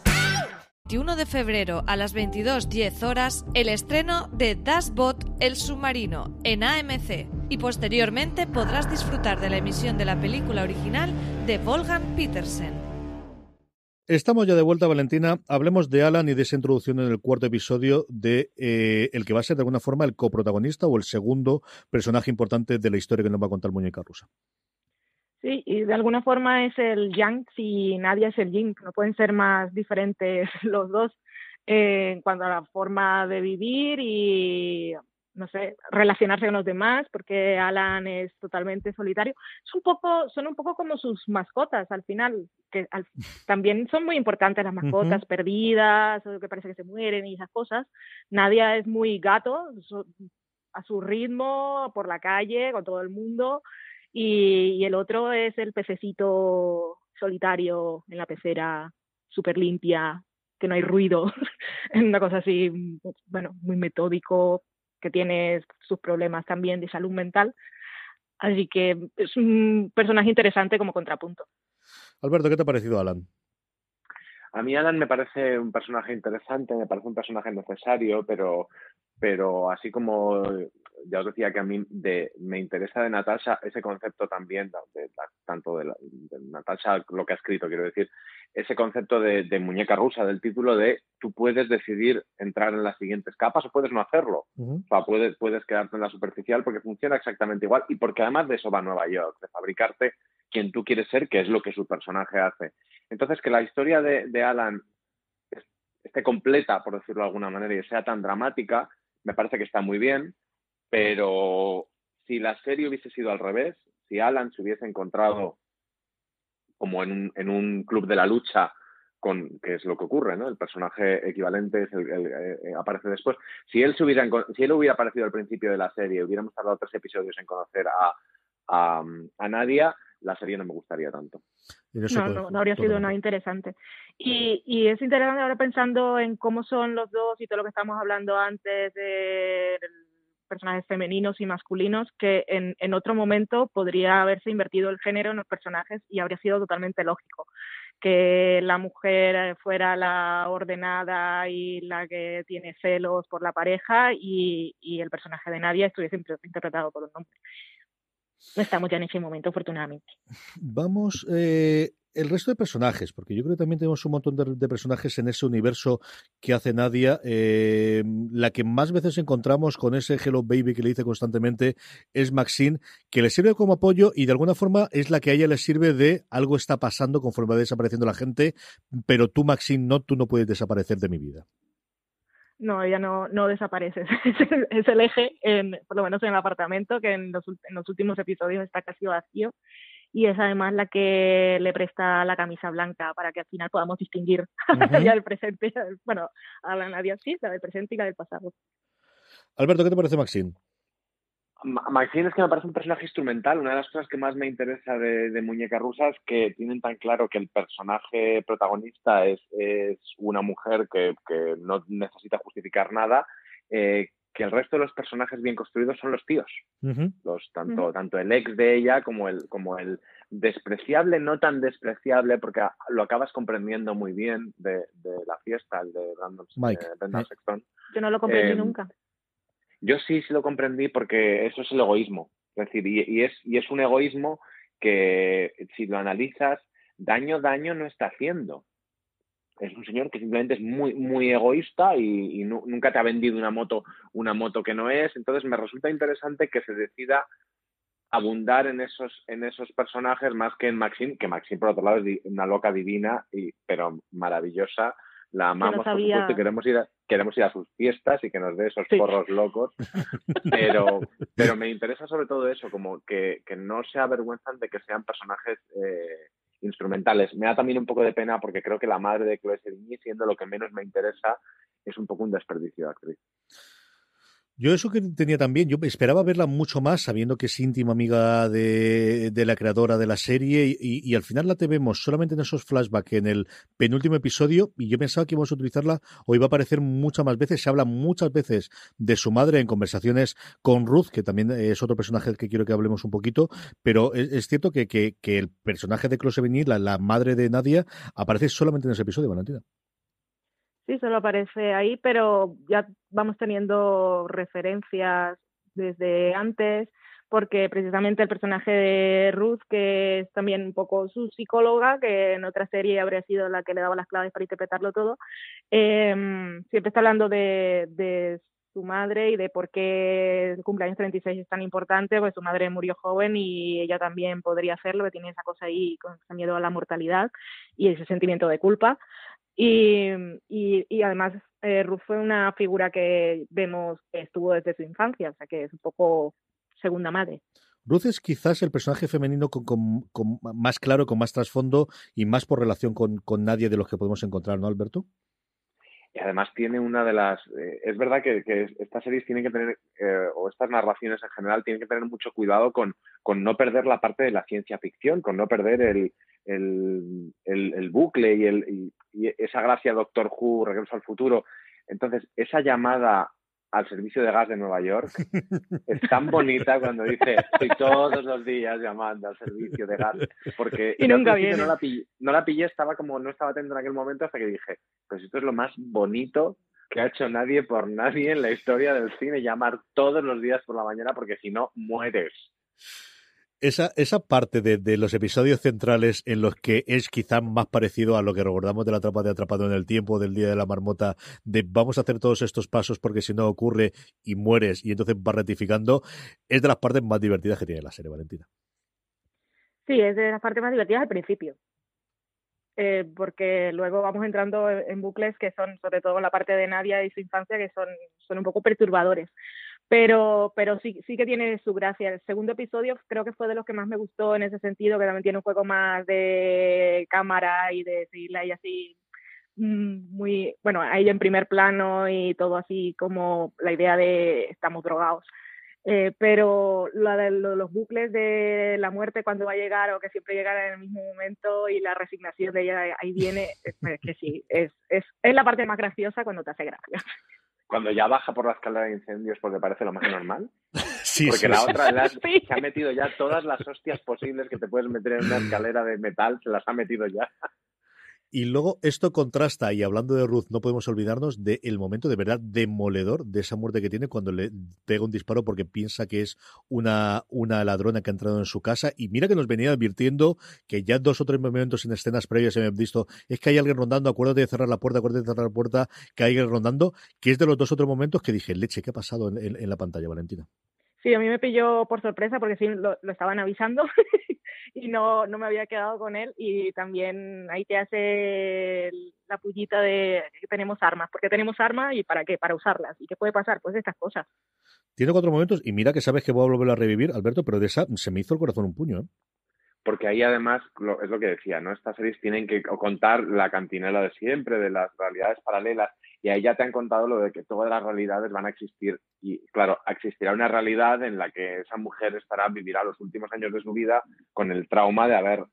21 de febrero a las 22.10 horas el estreno de Das Boot El Submarino en AMC y posteriormente podrás disfrutar de la emisión de la película original de Wolfgang Petersen. Estamos ya de vuelta, Valentina. Hablemos de Alan y de esa introducción en el cuarto episodio de eh, el que va a ser de alguna forma el coprotagonista o el segundo personaje importante de la historia que nos va a contar Muñeca Rusa. Sí, y de alguna forma es el Yang y Nadia es el Yin, no pueden ser más diferentes los dos eh, en cuanto a la forma de vivir y no sé, relacionarse con los demás, porque Alan es totalmente solitario. Es un poco, son un poco como sus mascotas al final, que al, también son muy importantes las mascotas, uh -huh. perdidas, o que parece que se mueren y esas cosas. Nadia es muy gato, a su ritmo, por la calle, con todo el mundo, y, y el otro es el pececito solitario en la pecera, súper limpia, que no hay ruido, una cosa así, bueno, muy metódico, que tiene sus problemas también de salud mental. Así que es un personaje interesante como contrapunto. Alberto, ¿qué te ha parecido Alan? A mí Alan me parece un personaje interesante, me parece un personaje necesario, pero, pero así como ya os decía que a mí de, me interesa de Natasha ese concepto también, de, de, tanto de, Natasha, lo que ha escrito, quiero decir, ese concepto de, muñeca rusa, del título de tú puedes decidir entrar en las siguientes capas o puedes no hacerlo. Uh -huh. O sea, puedes, puedes quedarte en la superficial porque funciona exactamente igual y porque además de eso va a Nueva York, de fabricarte quien tú quieres ser, que es lo que su personaje hace. Entonces, que la historia de, de Alan esté completa, por decirlo de alguna manera, y sea tan dramática, me parece que está muy bien pero si la serie hubiese sido al revés, si Alan se hubiese encontrado como en un, en un club de la lucha, con, que es lo que ocurre, ¿no? El personaje equivalente es el, el, el, eh, aparece después. Si él, se hubiera, si él hubiera aparecido al principio de la serie, hubiéramos tardado tres episodios en conocer a, a, a Nadia, la serie no me gustaría tanto. No, no, no habría sido nada interesante. Y, y es interesante ahora pensando en cómo son los dos y todo lo que estamos hablando antes del personajes femeninos y masculinos que en, en otro momento podría haberse invertido el género en los personajes y habría sido totalmente lógico que la mujer fuera la ordenada y la que tiene celos por la pareja y, y el personaje de Nadia estuviese interpretado por un hombre. No estamos ya en ese momento, afortunadamente. Vamos, eh, el resto de personajes, porque yo creo que también tenemos un montón de, personajes en ese universo que hace Nadia. Eh, la que más veces encontramos con ese Hello Baby que le dice constantemente es Maxine, que le sirve como apoyo y de alguna forma es la que a ella le sirve de algo está pasando conforme va desapareciendo la gente, pero tú, Maxine, no, tú no puedes desaparecer de mi vida. No, ella no, no desaparece. Es el, es el eje, en, por lo menos en el apartamento, que en los, en los últimos episodios está casi vacío y es además la que le presta la camisa blanca para que al final podamos distinguir Ujú. ya el presente, bueno, a la Nadia sí, la del presente y la del pasado. Alberto, ¿qué te parece Maxine? Ma- Maxine es que me parece un personaje instrumental. Una de las cosas que más me interesa de, de Muñeca Rusa es que tienen tan claro que el personaje protagonista es, es una mujer que, que no necesita justificar nada, eh, que el resto de los personajes bien construidos son los tíos. Los, tanto, tanto el ex de ella como el, como el despreciable, no tan despreciable, porque lo acabas comprendiendo muy bien de, de la fiesta, el de Brandon, Mike. eh, Eh. Sexton. Yo no lo comprendí Eh, nunca. Yo sí, sí lo comprendí porque eso es el egoísmo. Es decir, y, y es, y es un egoísmo que, si lo analizas, daño, daño no está haciendo. Es un señor que simplemente es muy, muy egoísta y, y nu- nunca te ha vendido una moto, una moto que no es. Entonces me resulta interesante que se decida abundar en esos, en esos personajes más que en Maxine, que Maxine por otro lado es una loca divina, y, pero maravillosa. La amamos, por sabía- supuesto, y queremos ir, a, queremos ir a sus fiestas y que nos dé esos Sí. porros locos. Pero, pero me interesa sobre todo eso, como que, que no se avergüenzan de que sean personajes eh, instrumentales. Me da también un poco de pena porque creo que la madre de Chloe Sevigny, siendo lo que menos me interesa, es un poco un desperdicio de actriz. Yo eso que tenía también, yo esperaba verla mucho más, sabiendo que es íntima amiga de, la creadora de la serie, y, al final la te vemos solamente en esos flashbacks en el penúltimo episodio, y yo pensaba que íbamos a utilizarla o iba a aparecer muchas más veces. Se habla muchas veces de su madre en conversaciones con Ruth, que también es otro personaje que quiero que hablemos un poquito, pero es, cierto que, que, que el personaje de Close Sevigny, la, la madre de Nadia, aparece solamente en ese episodio, Valentina. Sí, solo aparece ahí, pero ya vamos teniendo referencias desde antes, porque precisamente el personaje de Ruth, que es también un poco su psicóloga, que en otra serie habría sido la que le daba las claves para interpretarlo todo, em, siempre está hablando de, de su madre y de por qué el cumpleaños 36 es tan importante, pues su madre murió joven y ella también podría hacerlo, que tiene esa cosa ahí con ese miedo a la mortalidad y ese sentimiento de culpa. Y, y, y además eh, Ruth fue una figura que vemos que estuvo desde su infancia, o sea que es un poco segunda madre. Ruth es quizás el personaje femenino con, con- con más claro, con más trasfondo y más por relación con, con nadie de los que podemos encontrar, ¿no, Alberto? Y además tiene una de las... eh, es verdad que, que estas series tienen que tener, eh, o estas narraciones en general, tienen que tener mucho cuidado con, con no perder la parte de la ciencia ficción, con no perder el, el, el- el bucle y, el, y, y esa gracia Doctor Who, Regreso al Futuro. Entonces, esa llamada al servicio de gas de Nueva York es tan bonita cuando dice estoy todos los días llamando al servicio de gas porque Y nunca viene. no la pillé, no la pillé estaba como no estaba atento en aquel momento hasta que dije pues esto es lo más bonito que ha hecho nadie por nadie en la historia del cine llamar todos los días por la mañana porque si no mueres Esa, esa parte de, de los episodios centrales en los que es quizás más parecido a lo que recordamos de la trampa de Atrapado en el Tiempo, del Día de la Marmota, de vamos a hacer todos estos pasos porque si no ocurre y mueres y entonces vas rectificando, es de las partes más divertidas que tiene la serie, Valentina. Sí, es de las partes más divertidas al principio. Eh, porque luego vamos entrando en en bucles que son, sobre todo la parte de Nadia y su infancia, que son, son un poco perturbadores. Pero, pero sí, sí que tiene su gracia. El segundo episodio creo que fue de los que más me gustó en ese sentido, que también tiene un juego más de cámara y de seguirla ahí así mm, muy, bueno, ahí en primer plano y todo así como la idea de estamos drogados. Eh, pero la de lo- los bucles de la muerte cuando va a llegar o que siempre llegará en el mismo momento y la resignación de ella ahí viene, es, es que sí, es, es, es la parte más graciosa cuando te hace gracia. Cuando ya baja por la escalera de incendios porque parece lo más normal. Sí, porque sí, la sí. otra la- se ha metido ya todas las hostias posibles que te puedes meter en una escalera de metal, se las ha metido ya. Y luego esto contrasta, y hablando de Ruth, no podemos olvidarnos del momento de verdad demoledor de esa muerte que tiene cuando le pega un disparo porque piensa que es una, una ladrona que ha entrado en su casa. Y mira que nos venía advirtiendo que ya dos o tres momentos en escenas previas se me han visto, es que hay alguien rondando, acuérdate de cerrar la puerta, acuérdate de cerrar la puerta, que hay alguien rondando, que es de los dos otros momentos que dije, leche, ¿qué ha pasado en la pantalla, Valentina? Sí, a mí me pilló por sorpresa porque sí lo, lo estaban avisando y no, no me había quedado con él y también ahí te hace la pullita de que tenemos armas, porque tenemos armas y para qué, para usarlas. ¿Y qué puede pasar? Pues estas cosas. Tiene cuatro momentos y mira que sabes que voy a volver a revivir, Alberto, pero de esa se me hizo el corazón un puño, ¿eh? Porque ahí además, lo- es lo que decía, ¿no? Estas series tienen que contar la cantinela de siempre, de las realidades paralelas, y ahí ya te han contado lo de que todas las realidades van a existir. Y claro, existirá una realidad en la que esa mujer estará, vivirá los últimos años de su vida con el trauma de haber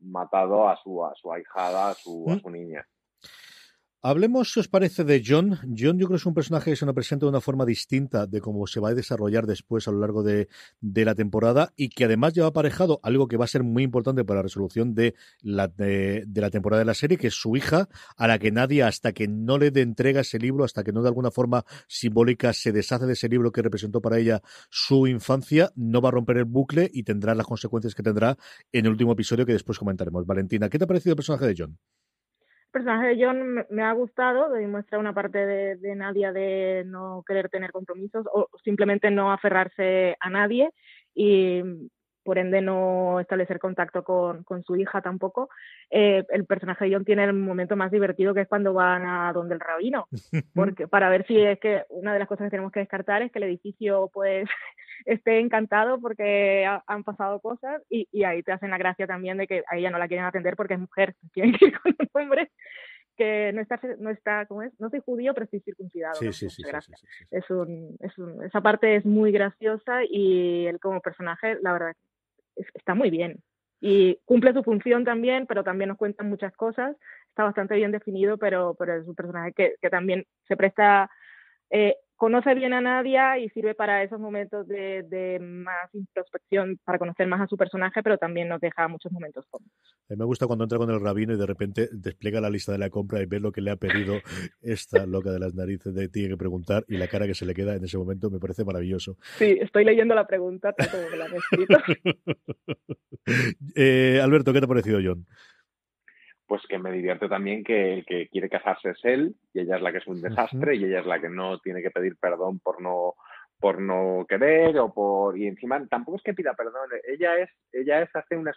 matado a su, a su ahijada, a su, a Mm. su niña. Hablemos, si os parece, de John. John yo creo que es un personaje que se nos presenta de una forma distinta de cómo se va a desarrollar después a lo largo de, de la temporada y que además lleva aparejado algo que va a ser muy importante para la resolución de la, de, de la temporada de la serie, que es su hija, a la que nadie, hasta que no le dé entrega ese libro, hasta que no de alguna forma simbólica se deshace de ese libro que representó para ella su infancia, no va a romper el bucle y tendrá las consecuencias que tendrá en el último episodio que después comentaremos. Valentina, ¿qué te ha parecido el personaje de John? Personaje de John me- me ha gustado, demuestra una parte de, de Nadia de no querer tener compromisos o simplemente no aferrarse a nadie y por ende no establecer contacto con, con su hija tampoco. Eh, el personaje de John tiene el momento más divertido que es cuando van a donde el rabino, porque para ver si es que una de las cosas que tenemos que descartar es que el edificio pues esté encantado porque ha- han pasado cosas y, y ahí te hacen la gracia también de que a ella no la quieren atender porque es mujer, tienen que ir con un hombre que no está, no está, ¿cómo es? No soy judío, pero estoy circuncidado. Sí, ¿no? sí, sí. Es un, es un, esa parte es muy graciosa y él como personaje, la verdad, es- está muy bien. Y cumple su función también, pero también nos cuentan muchas cosas. Está bastante bien definido, pero, pero es un personaje que, que también se presta, eh, conoce bien a Nadia y sirve para esos momentos de, de más introspección, para conocer más a su personaje, pero también nos deja muchos momentos cómicos. A mí me gusta cuando entra con el rabino y de repente despliega la lista de la compra y ve lo que le ha pedido esta loca de las narices de tiene que preguntar y la cara que se le queda en ese momento me parece maravilloso. Sí, estoy leyendo la pregunta tal como me la han escrito. Eh, Alberto, ¿qué te ha parecido John? Pues que me divierte también que el que quiere casarse es él y ella es la que es un desastre y ella es la que no tiene que pedir perdón por no por no querer o por y encima tampoco es que pida perdón ella es ella es hace unas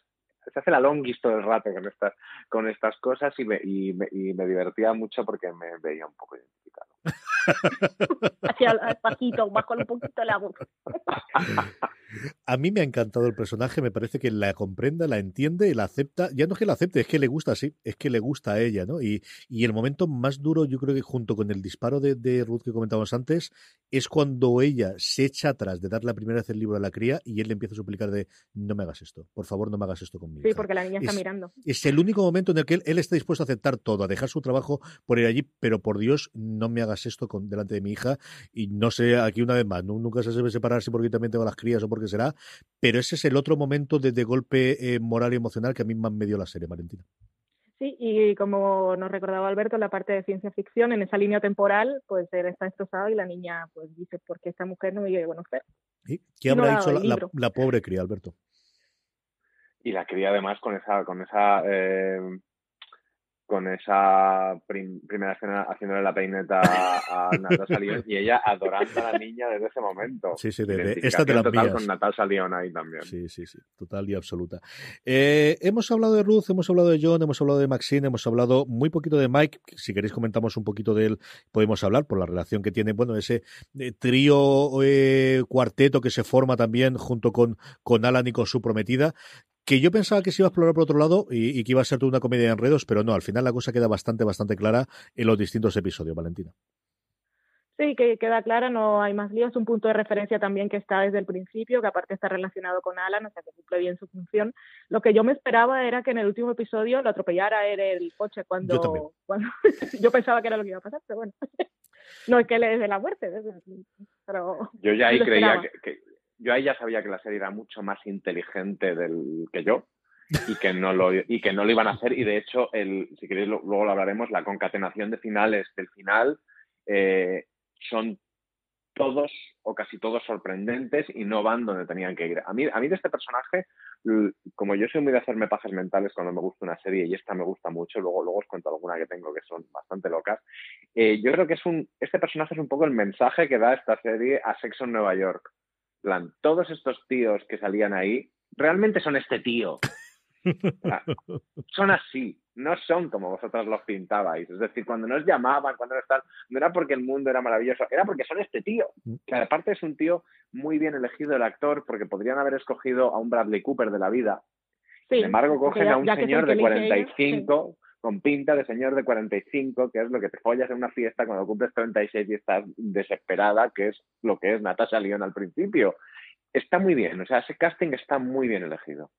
se hace la longis todo el rato con estas con estas cosas y me, y me, y me divertía mucho porque me veía un poco identificado Hacia el Paquito, bajo un poquito la voz. A mí me ha encantado el personaje, me parece que la comprenda, la entiende y la acepta. Ya no es que la acepte, es que le gusta así, es que le gusta a ella, ¿no? Y, y el momento más duro, yo creo que junto con el disparo de, de Ruth que comentábamos antes, es cuando ella se echa atrás de dar la primera vez el libro a la cría y él le empieza a suplicar de no me hagas esto, por favor no me hagas esto conmigo. Sí, porque la niña está Es- mirando. Es el único momento en el que él, él está dispuesto a aceptar todo, a dejar su trabajo por ir allí, pero por Dios, no me hagas esto con, delante de mi hija. Y no sé, aquí una vez más, nu- nunca se debe separar si porque también tengo las crías o porque será, pero ese es el otro momento de, de golpe eh, moral y emocional que a mí más me dio la serie, Valentina. Sí, y como nos recordaba Alberto, la parte de ciencia ficción, en esa línea temporal, pues él está destrozado y la niña pues dice, ¿por qué esta mujer no me quiere conocer? ¿Y ¿Qué Y no habrá la, la- libro. la pobre cría, Alberto? y la cría además con esa con esa eh, con esa prim- primera escena haciéndole la peineta a Natasha Lyonne y ella adorando a la niña desde ese momento. Sí, sí, de- de- Identificación esta de las total con Natasha Lyonne ahí también. Sí, sí, sí, total y absoluta. Eh, hemos hablado de Ruth, hemos hablado de John, hemos hablado de Maxine, hemos hablado muy poquito de Mike. Si queréis comentamos un poquito de él, podemos hablar por la relación que tiene, bueno, ese eh, trío, eh, cuarteto que se forma también junto con, con Alan y con su prometida. Que yo pensaba que se iba a explorar por otro lado y, y que iba a ser toda una comedia de enredos, pero no, al final la cosa queda bastante, bastante clara en los distintos episodios, Valentina. Sí, que queda clara, no hay más líos. Un punto de referencia también que está desde el principio, que aparte está relacionado con Alan, o sea que cumple bien su función. Lo que yo me esperaba era que en el último episodio lo atropellara él el coche cuando Yo también. cuando yo pensaba que era lo que iba a pasar, pero bueno. No es que le dé la muerte, pero... Yo ya ahí creía que, que, Yo ahí ya sabía que la serie era mucho más inteligente del que yo y que no lo y que no lo iban a hacer y de hecho el si queréis luego lo hablaremos la concatenación de finales del final eh, son todos o casi todos sorprendentes y no van donde tenían que ir. A mí, a mí de este personaje, como yo soy muy de hacerme pajas mentales cuando me gusta una serie y esta me gusta mucho, luego, luego os cuento alguna que tengo que son bastante locas, eh, yo creo que es un, este personaje es un poco el mensaje que da esta serie a Sexo en Nueva York. Plan, todos estos tíos que salían ahí realmente son este tío. son así, no son como vosotros los pintabais. Es decir, cuando nos llamaban, cuando no están, no era porque el mundo era maravilloso, era porque son este tío. Mm. Que aparte es un tío muy bien elegido el actor, porque podrían haber escogido a un Bradley Cooper de la vida. Sin embargo, cogen a un señor de 45 con pinta de señor de 45, que es lo que te follas en una fiesta cuando cumples 36 y estás desesperada, que es lo que es Natasha Lyon al principio. Está muy bien, o sea, ese casting está muy bien elegido.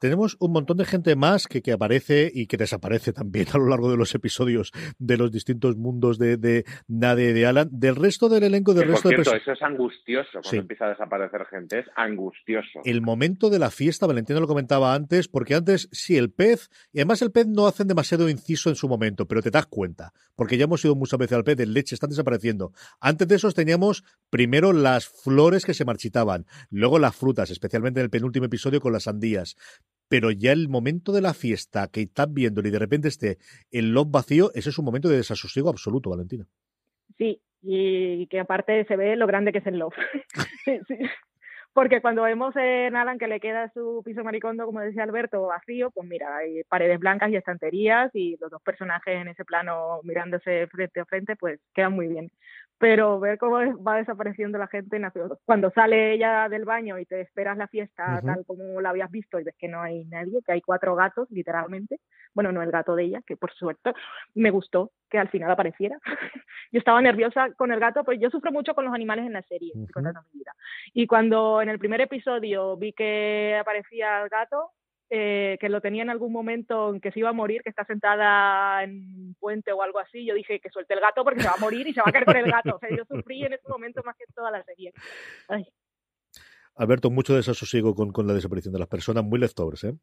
Tenemos un montón de gente más que, que, aparece y que desaparece también a lo largo de los episodios de los distintos mundos de, de Nade de Alan. Del resto del elenco, del que, resto por cierto, de eso es angustioso cuando sí. empieza a desaparecer gente, es angustioso. El momento de la fiesta, Valentina lo comentaba antes, porque antes sí, el pez, y además el pez no hacen demasiado inciso en su momento, pero te das cuenta, porque ya hemos ido muchas veces al pez, el leche están desapareciendo. Antes de esos teníamos primero las flores que se marchitaban, luego las frutas, especialmente en el penúltimo episodio con las sandías pero ya el momento de la fiesta que estás viendo y de repente esté el loft vacío, ese es un momento de desasosiego absoluto, Valentina. Sí, y que aparte se ve lo grande que es el sí. Porque cuando vemos en Alan que le queda su piso maricondo, como decía Alberto, vacío, pues mira, hay paredes blancas y estanterías y los dos personajes en ese plano mirándose frente a frente, pues quedan muy bien pero ver cómo va desapareciendo la gente cuando sale ella del baño y te esperas la fiesta uh -huh. tal como la habías visto y ves que no hay nadie, que hay cuatro gatos literalmente, bueno, no el gato de ella, que por suerte me gustó que al final apareciera. yo estaba nerviosa con el gato, pues yo sufro mucho con los animales en la serie, uh -huh. vida. Y cuando en el primer episodio vi que aparecía el gato, eh, que lo tenía en algún momento en que se iba a morir, que está sentada en un puente o algo así, yo dije que suelte el gato porque se va a morir y se va a caer con el gato. O sea, yo sufrí en ese momento más que toda la serie. Ay. Alberto, mucho desasosiego con, con la desaparición de las personas, muy leftovers, ¿eh?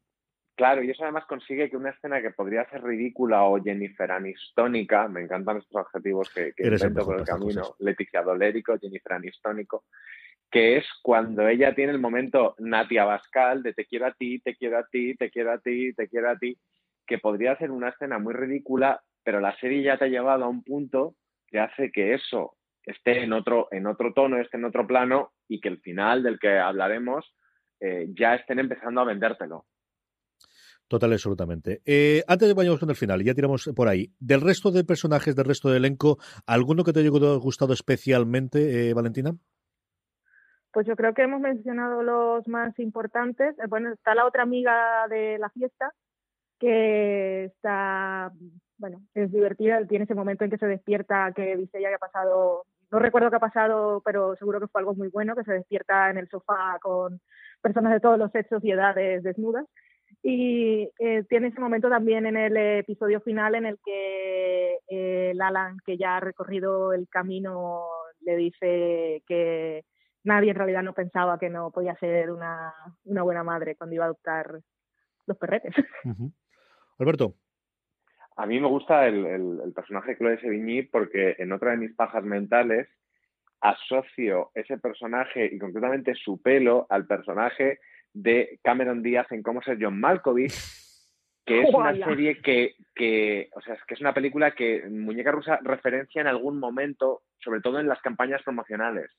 Claro, y eso además consigue que una escena que podría ser ridícula o Jennifer Anistónica, me encantan estos adjetivos que, que invento por el camino, cosas. Leticia Dolérico, Jennifer Anistónico, que es cuando ella tiene el momento Natia Bascal de te quiero a ti, te quiero a ti, te quiero a ti, te quiero a ti, que podría ser una escena muy ridícula, pero la serie ya te ha llevado a un punto que hace que eso esté en otro, en otro tono, esté en otro plano y que el final del que hablaremos eh, ya estén empezando a vendértelo. Total, absolutamente. Eh, antes de vayamos con el final, ya tiramos por ahí. Del resto de personajes, del resto del elenco, ¿alguno que te haya gustado especialmente, eh, Valentina? Pues yo creo que hemos mencionado los más importantes. Bueno, está la otra amiga de la fiesta, que está, bueno, es divertida, tiene ese momento en que se despierta, que dice ella que ha pasado, no recuerdo qué ha pasado, pero seguro que fue algo muy bueno, que se despierta en el sofá con personas de todos los sexos y edades desnudas. Y eh, tiene ese momento también en el episodio final en el que eh, Alan, que ya ha recorrido el camino, le dice que nadie en realidad no pensaba que no podía ser una, una buena madre cuando iba a adoptar los perretes. Uh -huh. Alberto. A mí me gusta el, el, el personaje de Chloe Sevigny porque en otra de mis pajas mentales asocio ese personaje y concretamente su pelo al personaje de Cameron Díaz en Cómo ser John Malkovich, que es una serie que, que, o sea, es que es una película que Muñeca Rusa referencia en algún momento, sobre todo en las campañas promocionales.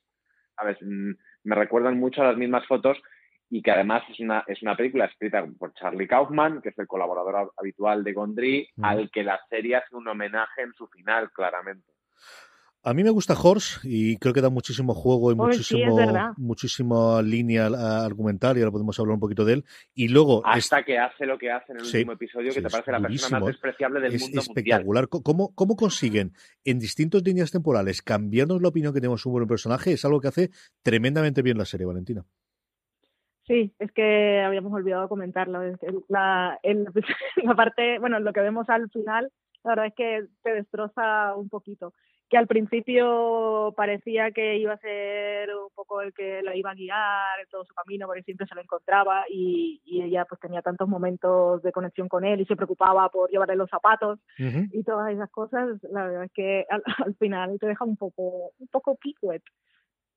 ¿Sabes? Me recuerdan mucho a las mismas fotos y que además es una, es una película escrita por Charlie Kaufman, que es el colaborador habitual de Gondry, mm. al que la serie hace un homenaje en su final, claramente. A mí me gusta Horse y creo que da muchísimo juego y oh, muchísimo, sí, muchísima línea argumental y ahora podemos hablar un poquito de él. Y luego hasta es... que hace lo que hace en el sí, último episodio, que te parece la persona más despreciable del es mundo espectacular. mundial. ¿Cómo, ¿Cómo consiguen en distintas líneas temporales cambiarnos la opinión que tenemos sobre un personaje? Es algo que hace tremendamente bien la serie, Valentina. Sí, es que habíamos olvidado comentarlo. La, el, la parte, bueno, lo que vemos al final, la verdad es que te destroza un poquito que al principio parecía que iba a ser un poco el que la iba a guiar en todo su camino, porque siempre se lo encontraba y, y ella pues tenía tantos momentos de conexión con él y se preocupaba por llevarle los zapatos y todas esas cosas, la verdad es que al, al final te deja un poco, un poco picuet.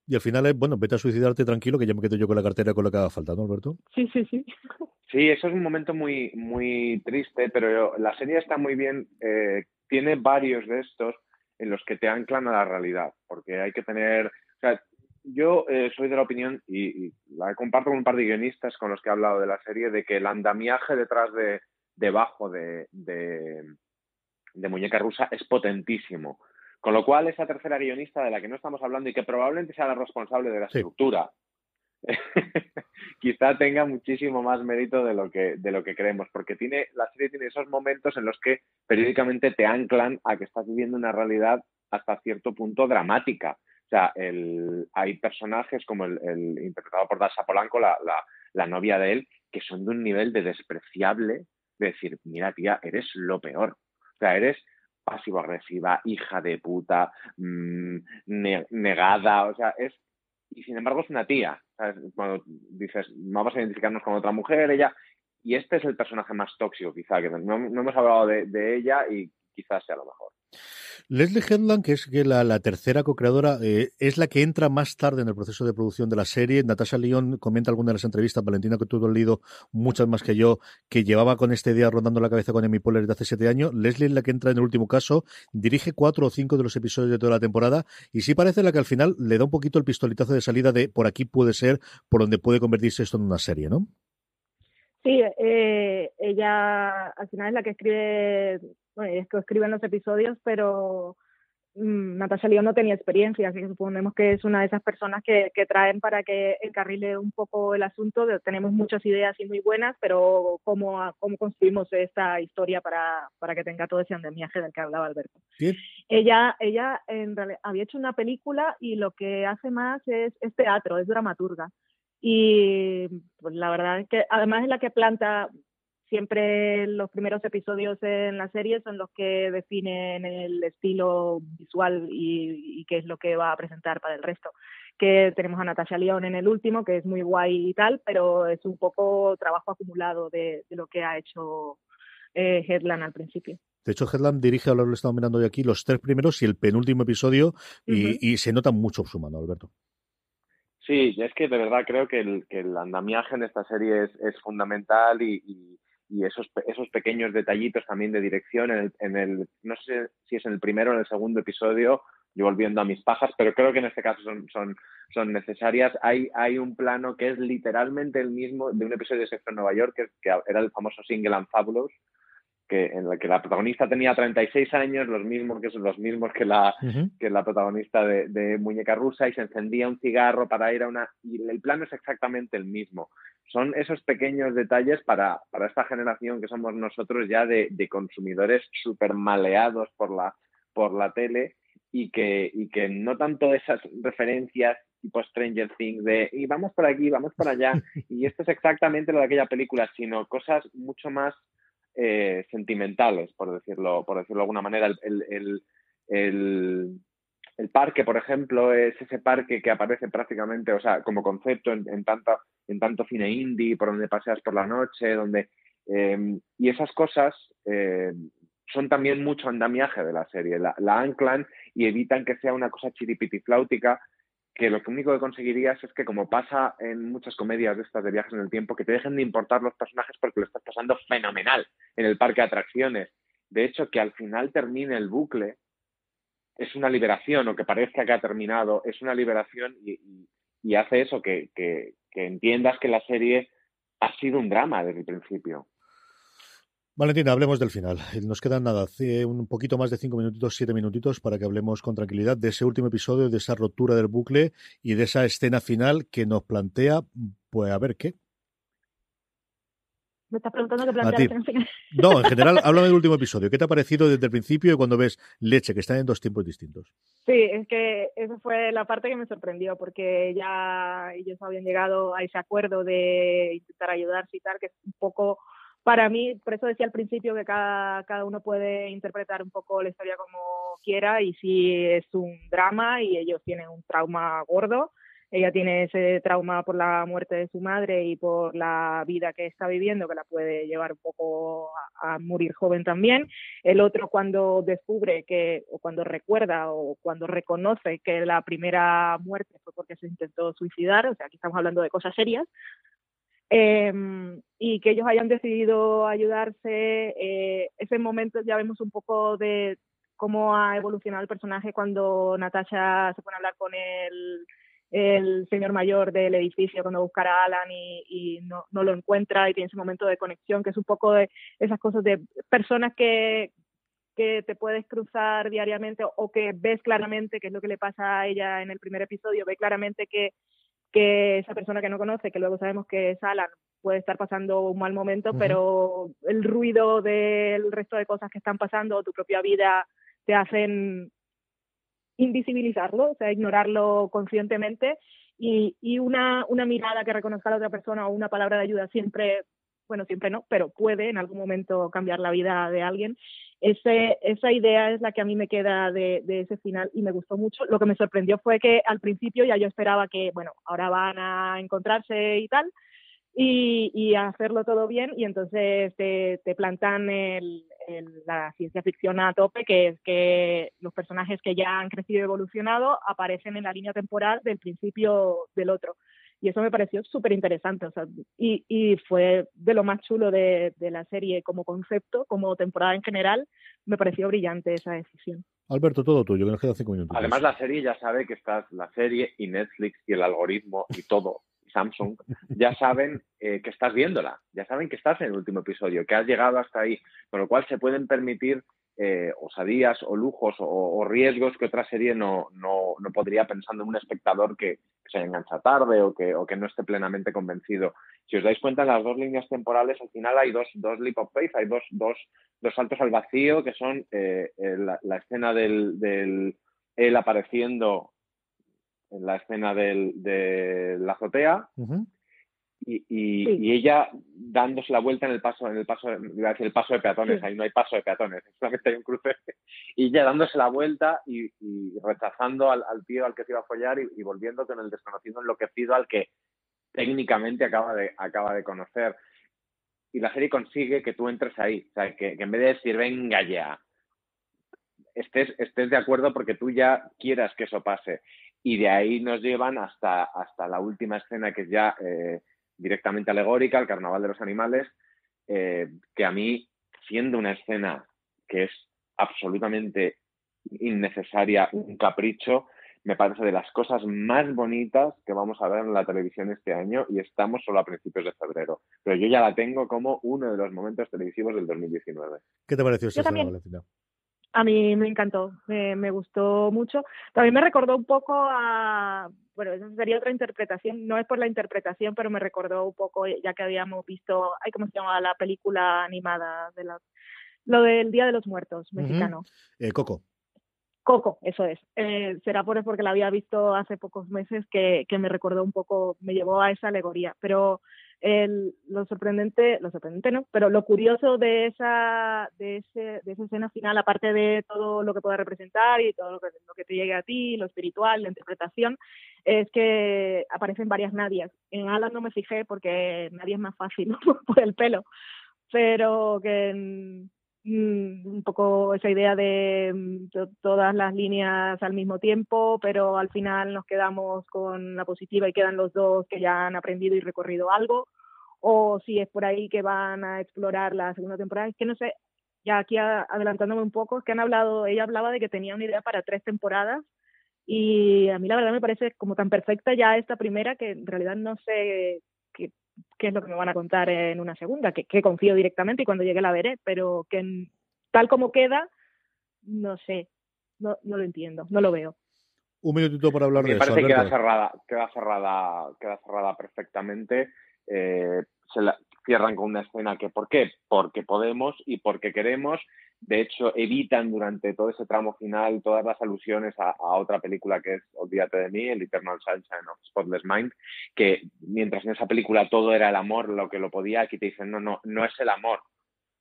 Y al final es, bueno, vete a suicidarte tranquilo, que ya me quedo yo con la cartera con lo que haga falta, ¿no, Alberto? Sí, sí, sí. Sí, eso es un momento muy, muy triste, pero la serie está muy bien. eh, tiene varios de estos en los que te anclan a la realidad, porque hay que tener. O sea, yo eh, soy de la opinión, y, y la comparto con un par de guionistas con los que he hablado de la serie, de que el andamiaje detrás de, debajo de, de, de Muñeca Rusa es potentísimo. Con lo cual, esa tercera guionista de la que no estamos hablando y que probablemente sea la responsable de la Sí. estructura, quizá tenga muchísimo más mérito de lo que de lo que creemos, porque tiene la serie tiene esos momentos en los que periódicamente te anclan a que estás viviendo una realidad hasta cierto punto dramática. O sea, el, hay personajes como el, interpretado por Dasha Polanco, la, la, novia de él, que son de un nivel de despreciable, de decir, mira tía, eres lo peor. O sea, eres pasivo-agresiva, hija de puta, mmm, ne negada, o sea, es y sin embargo es una tía. Cuando dices, vamos a identificarnos con otra mujer, ella. Y este es el personaje más tóxico, quizá, que no, no hemos hablado de, ella y quizás sea lo mejor. Leslie Headland, que es que la, tercera co-creadora, eh, es la que entra más tarde en el proceso de producción de la serie. Natasha Lyon comenta alguna de las entrevistas, Valentina, que tú has leído muchas más que yo, que llevaba con esta idea rondando la cabeza con Amy Poehler desde hace siete años. Leslie es la que entra en el último caso, dirige cuatro o cinco de los episodios de toda la temporada y sí parece la que al final le da un poquito el pistoletazo de salida de por aquí puede ser, por donde puede convertirse esto en una serie, ¿no? Sí, eh, ella al final es la que escribe, bueno, es que escribe en los episodios, pero mmm, Natasha Lyon no tenía experiencia, así que suponemos que es una de esas personas que, que traen para que encarrile un poco el asunto. De, tenemos muchas ideas y muy buenas, pero cómo, cómo construimos esta historia para, para que tenga todo ese andamiaje del que hablaba Alberto. ¿Sí? Ella, ella en realidad había hecho una película y lo que hace más es, es teatro, es dramaturga. Y pues la verdad es que además es la que planta siempre los primeros episodios en la serie son los que definen el estilo visual y, y, qué es lo que va a presentar para el resto. Que tenemos a Natasha León en el último, que es muy guay y tal, pero es un poco trabajo acumulado de, de lo que ha hecho eh, Headland al principio. De hecho, Headland dirige, ahora lo estamos mirando hoy aquí, los tres primeros y el penúltimo episodio, uh -huh. y, y, se nota mucho su mano, Alberto. Sí, es que de verdad creo que el, que el andamiaje en esta serie es, es fundamental y, y, y, esos, esos pequeños detallitos también de dirección en el, en el, no sé si es en el primero o en el segundo episodio, yo volviendo a mis pajas, pero creo que en este caso son, son, son necesarias. Hay, hay un plano que es literalmente el mismo de un episodio de Sexo en Nueva York, que, que era el famoso Single and Fabulous, que, en el que la protagonista tenía 36 años, los mismos que son los mismos que la, uh -huh. que la protagonista de, de, Muñeca Rusa, y se encendía un cigarro para ir a una. Y el plano es exactamente el mismo. Son esos pequeños detalles para, para esta generación que somos nosotros ya de, de consumidores súper maleados por la, por la tele y que, y que no tanto esas referencias tipo Stranger Things de y vamos por aquí, vamos por allá, y esto es exactamente lo de aquella película, sino cosas mucho más eh, sentimentales, por decirlo, por decirlo de alguna manera. El, el, parque, por ejemplo, es ese parque que aparece prácticamente, o sea, como concepto en, tanta, en tanto cine indie, por donde paseas por la noche, donde. Eh, y esas cosas eh, son también mucho andamiaje de la serie. La, la, anclan y evitan que sea una cosa chiripitifláutica que lo único que conseguirías es que, como pasa en muchas comedias de estas de viajes en el tiempo, que te dejen de importar los personajes porque lo estás pasando fenomenal en el parque de atracciones. De hecho, que al final termine el bucle es una liberación, o que parezca que ha terminado, es una liberación y, y, y hace eso, que, que, que entiendas que la serie ha sido un drama desde el principio. Valentina, hablemos del final. Nos quedan nada, un poquito más de cinco minutitos, siete minutitos para que hablemos con tranquilidad de ese último episodio, de esa rotura del bucle y de esa escena final que nos plantea, pues a ver qué. Me estás preguntando qué plantea la final. No, en general, háblame del último episodio. ¿Qué te ha parecido desde el principio y cuando ves leche, que están en dos tiempos distintos? Sí, es que esa fue la parte que me sorprendió, porque ya ellos habían llegado a ese acuerdo de intentar ayudarse y tal, que es un poco para mí, por eso decía al principio que cada, cada uno puede interpretar un poco la historia como quiera y si es un drama y ellos tienen un trauma gordo, ella tiene ese trauma por la muerte de su madre y por la vida que está viviendo, que la puede llevar un poco a, a, morir joven también. El otro cuando descubre que, o cuando recuerda, o cuando reconoce que la primera muerte fue porque se intentó suicidar, o sea, aquí estamos hablando de cosas serias, eh, y que ellos hayan decidido ayudarse. Eh, ese momento ya vemos un poco de cómo ha evolucionado el personaje cuando Natasha se pone a hablar con el, el señor mayor del edificio cuando busca a Alan y, y no, no, lo encuentra y tiene ese momento de conexión, que es un poco de esas cosas de personas que, que te puedes cruzar diariamente o que ves claramente, que es lo que le pasa a ella en el primer episodio, ve claramente que que esa persona que no conoce, que luego sabemos que es Alan, puede estar pasando un mal momento, uh -huh. pero el ruido del resto de cosas que están pasando, tu propia vida, te hacen invisibilizarlo, o sea, ignorarlo conscientemente y, y una, una mirada que reconozca a la otra persona o una palabra de ayuda siempre, bueno, siempre no, pero puede en algún momento cambiar la vida de alguien. Ese, esa idea es la que a mí me queda de, ese final y me gustó mucho. Lo que me sorprendió fue que al principio ya yo esperaba que, bueno, ahora van a encontrarse y tal, y, hacerlo todo bien, y entonces te, plantan el, la ciencia ficción a tope, que es que los personajes que ya han crecido y evolucionado aparecen en la línea temporal del principio del otro y eso me pareció súper interesante, o sea, y, y, fue de lo más chulo de, de, la serie como concepto, como temporada en general, me pareció brillante esa decisión. Alberto, todo tuyo, que nos quedan cinco minutos. Además, la serie ya sabe que estás, la serie y Netflix y el algoritmo y todo, Samsung, ya saben eh, que estás viéndola, ya saben que estás en el último episodio, que has llegado hasta ahí, con lo cual se pueden permitir eh, osadías o lujos o, o, riesgos que otra serie no, no, no podría pensando en un espectador que, se engancha tarde o que, o que no esté plenamente convencido. Si os dais cuenta, en las dos líneas temporales al final hay dos, dos leap of faith, hay dos, dos, dos saltos al vacío que son eh, la, la, escena del, del, él apareciendo en la escena del, de la azotea y, y, sí. y, ella dándose la vuelta en el paso, en el paso, iba a decir el paso de peatones, sí. ahí no hay paso de peatones, solamente hay un cruce, y ella dándose la vuelta y, y rechazando al, al, tío al que se iba a follar y, y, volviendo con el desconocido enloquecido al que técnicamente acaba de, acaba de conocer. Y la serie consigue que tú entres ahí, o sea, que, que en vez de decir, venga ya, estés, estés de acuerdo porque tú ya quieras que eso pase. Y de ahí nos llevan hasta, hasta la última escena que es ya... Eh, directamente alegórica, el Carnaval de los Animales, eh, que a mí, siendo una escena que es absolutamente innecesaria, un capricho, me parece de las cosas más bonitas que vamos a ver en la televisión este año y estamos solo a principios de febrero. Pero yo ya la tengo como uno de los momentos televisivos del 2019. ¿Qué te pareció esa escena, Valentina? A mí me encantó, me, me, gustó mucho. También me recordó un poco a, bueno, esa sería otra interpretación, no es por la interpretación, pero me recordó un poco, ya que habíamos visto, ay, ¿cómo se llama la película animada de la, lo del Día de los Muertos mexicano? Uh -huh. eh, Coco. Coco, eso es. Eh, será por porque la había visto hace pocos meses que, que me recordó un poco, me llevó a esa alegoría, pero el, lo sorprendente, lo sorprendente no, pero lo curioso de esa, de ese, de esa escena final, aparte de todo lo que pueda representar y todo lo que, te llegue a ti, lo espiritual, la interpretación, es que aparecen varias Nadias. En Alan no me fijé porque nadie es más fácil por el pelo, pero que mm, un poco esa idea de mm, todas las líneas al mismo tiempo, pero al final nos quedamos con la positiva y quedan los dos que ya han aprendido y recorrido algo, o si es por ahí que van a explorar la segunda temporada, es que no sé, ya aquí adelantándome un poco, que han hablado, ella hablaba de que tenía una idea para tres temporadas y a mí la verdad me parece como tan perfecta ya esta primera que en realidad no sé qué, qué es lo que me van a contar en una segunda, que, que confío directamente y cuando llegue la veré, pero que en, tal como queda, no sé, no, no lo entiendo, no lo veo. Un minutito para hablar Me de parece eso. que queda cerrada, queda cerrada, queda cerrada perfectamente. Eh, se la cierran con una escena que, ¿por qué? Porque podemos y porque queremos. De hecho, evitan durante todo ese tramo final todas las alusiones a, a, otra película que es Olvídate de mí, el Eternal Sunshine of Spotless Mind, que mientras en esa película todo era el amor, lo que lo podía, aquí te dicen, no, no, no es el amor,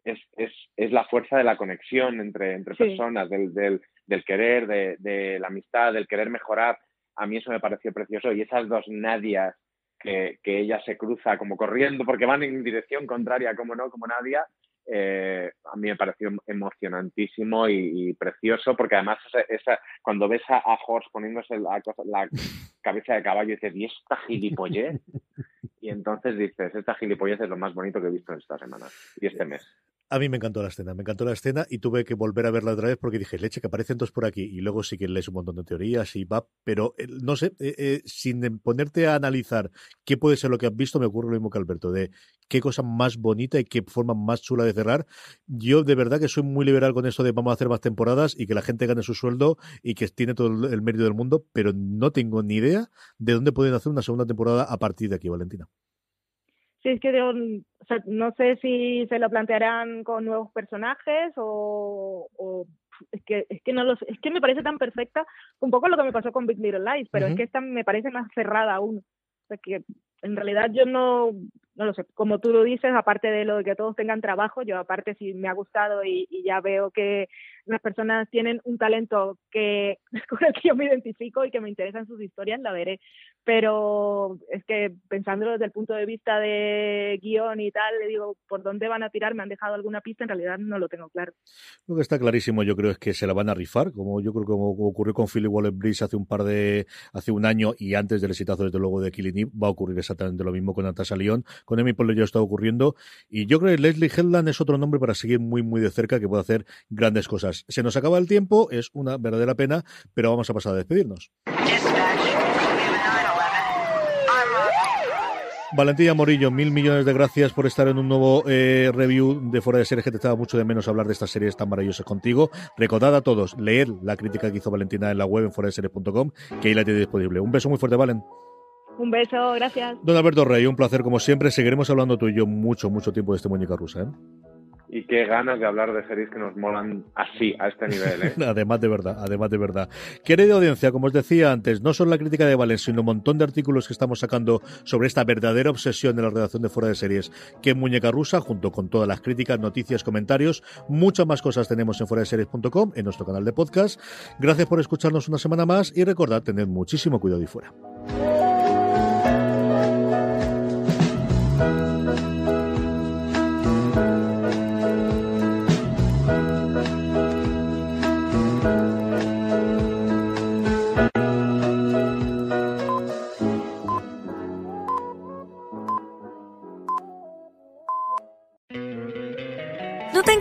es, es, es la fuerza de la conexión entre, entre sí. personas, del, del, del querer, de, de, la amistad, del querer mejorar. A mí eso me pareció precioso y esas dos Nadias que, que ella se cruza como corriendo porque van en dirección contraria, como no, como Nadia, eh, a mí me pareció emocionantísimo y, y precioso, porque además esa, esa, cuando ves a, a Horst poniéndose la, cosa, la cabeza de caballo, dices, ¿y esta gilipollez? y entonces dices, esta gilipollez es lo más bonito que he visto en esta semana y este mes. A mí me encantó la escena, me encantó la escena y tuve que volver a verla otra vez porque dije, leche, que aparecen dos por aquí y luego sí que lees un montón de teorías y va, pero eh, no sé, eh, eh, sin ponerte a analizar qué puede ser lo que has visto, me ocurre lo mismo que Alberto, de qué cosa más bonita y qué forma más chula de cerrar. Yo de verdad que soy muy liberal con esto de vamos a hacer más temporadas y que la gente gane su sueldo y que tiene todo el mérito del mundo, pero no tengo ni idea de dónde pueden hacer una segunda temporada a partir de aquí, Valentina. Sí, es que yo, o sea, no sé si se lo plantearán con nuevos personajes o, o es que es que no lo sé, es que me parece tan perfecta un poco lo que me pasó con Big Little Lies, pero uh -huh. es que esta me parece más cerrada aún. O sea, que en realidad yo no no lo sé, como tú lo dices, aparte de lo de que todos tengan trabajo, yo aparte si me ha gustado y, ya veo que las personas tienen un talento que con el que yo me identifico y que me interesan sus historias, la veré. Pero es que pensándolo desde el punto de vista de guion y tal, le digo, ¿por dónde van a tirar? ¿Me han dejado alguna pista? En realidad no lo tengo claro. Lo que está clarísimo yo creo es que se la van a rifar, como yo creo que ocurrió con Philip Wallace Bliss hace un par de, hace un año y antes del exitazo desde luego de Killing Eve, va a ocurrir exactamente lo mismo con Natasha Lyon, con Emmy Poehler ya está ocurriendo y yo creo que Leslie Headland es otro nombre para seguir muy muy de cerca que puede hacer grandes cosas. Se nos acaba el tiempo, es una verdadera pena, pero vamos a pasar a despedirnos. Valentina Morillo, mil millones de gracias por estar en un nuevo eh, review de Fuera de Series, que te estaba mucho de menos hablar de estas series tan maravillosas contigo. Recordad a todos, leer la crítica que hizo Valentina en la web en fueradeseries.com, que ahí la tiene disponible. Un beso muy fuerte, Valen. Un beso, gracias. Don Alberto Rey, un placer como siempre. Seguiremos hablando tú y yo mucho, mucho tiempo de este muñeca rusa. ¿eh? y qué ganas de hablar de series que nos molan así, a este nivel. ¿eh? además de verdad, además de verdad. Querida audiencia, como os decía antes, no solo la crítica de Valen, sino un montón de artículos que estamos sacando sobre esta verdadera obsesión de la redacción de Fuera de Series, que es Muñeca Rusa, junto con todas las críticas, noticias, comentarios. Muchas más cosas tenemos en fuera de series.com, en nuestro canal de podcast. Gracias por escucharnos una semana más y recordad, tened muchísimo cuidado y fuera.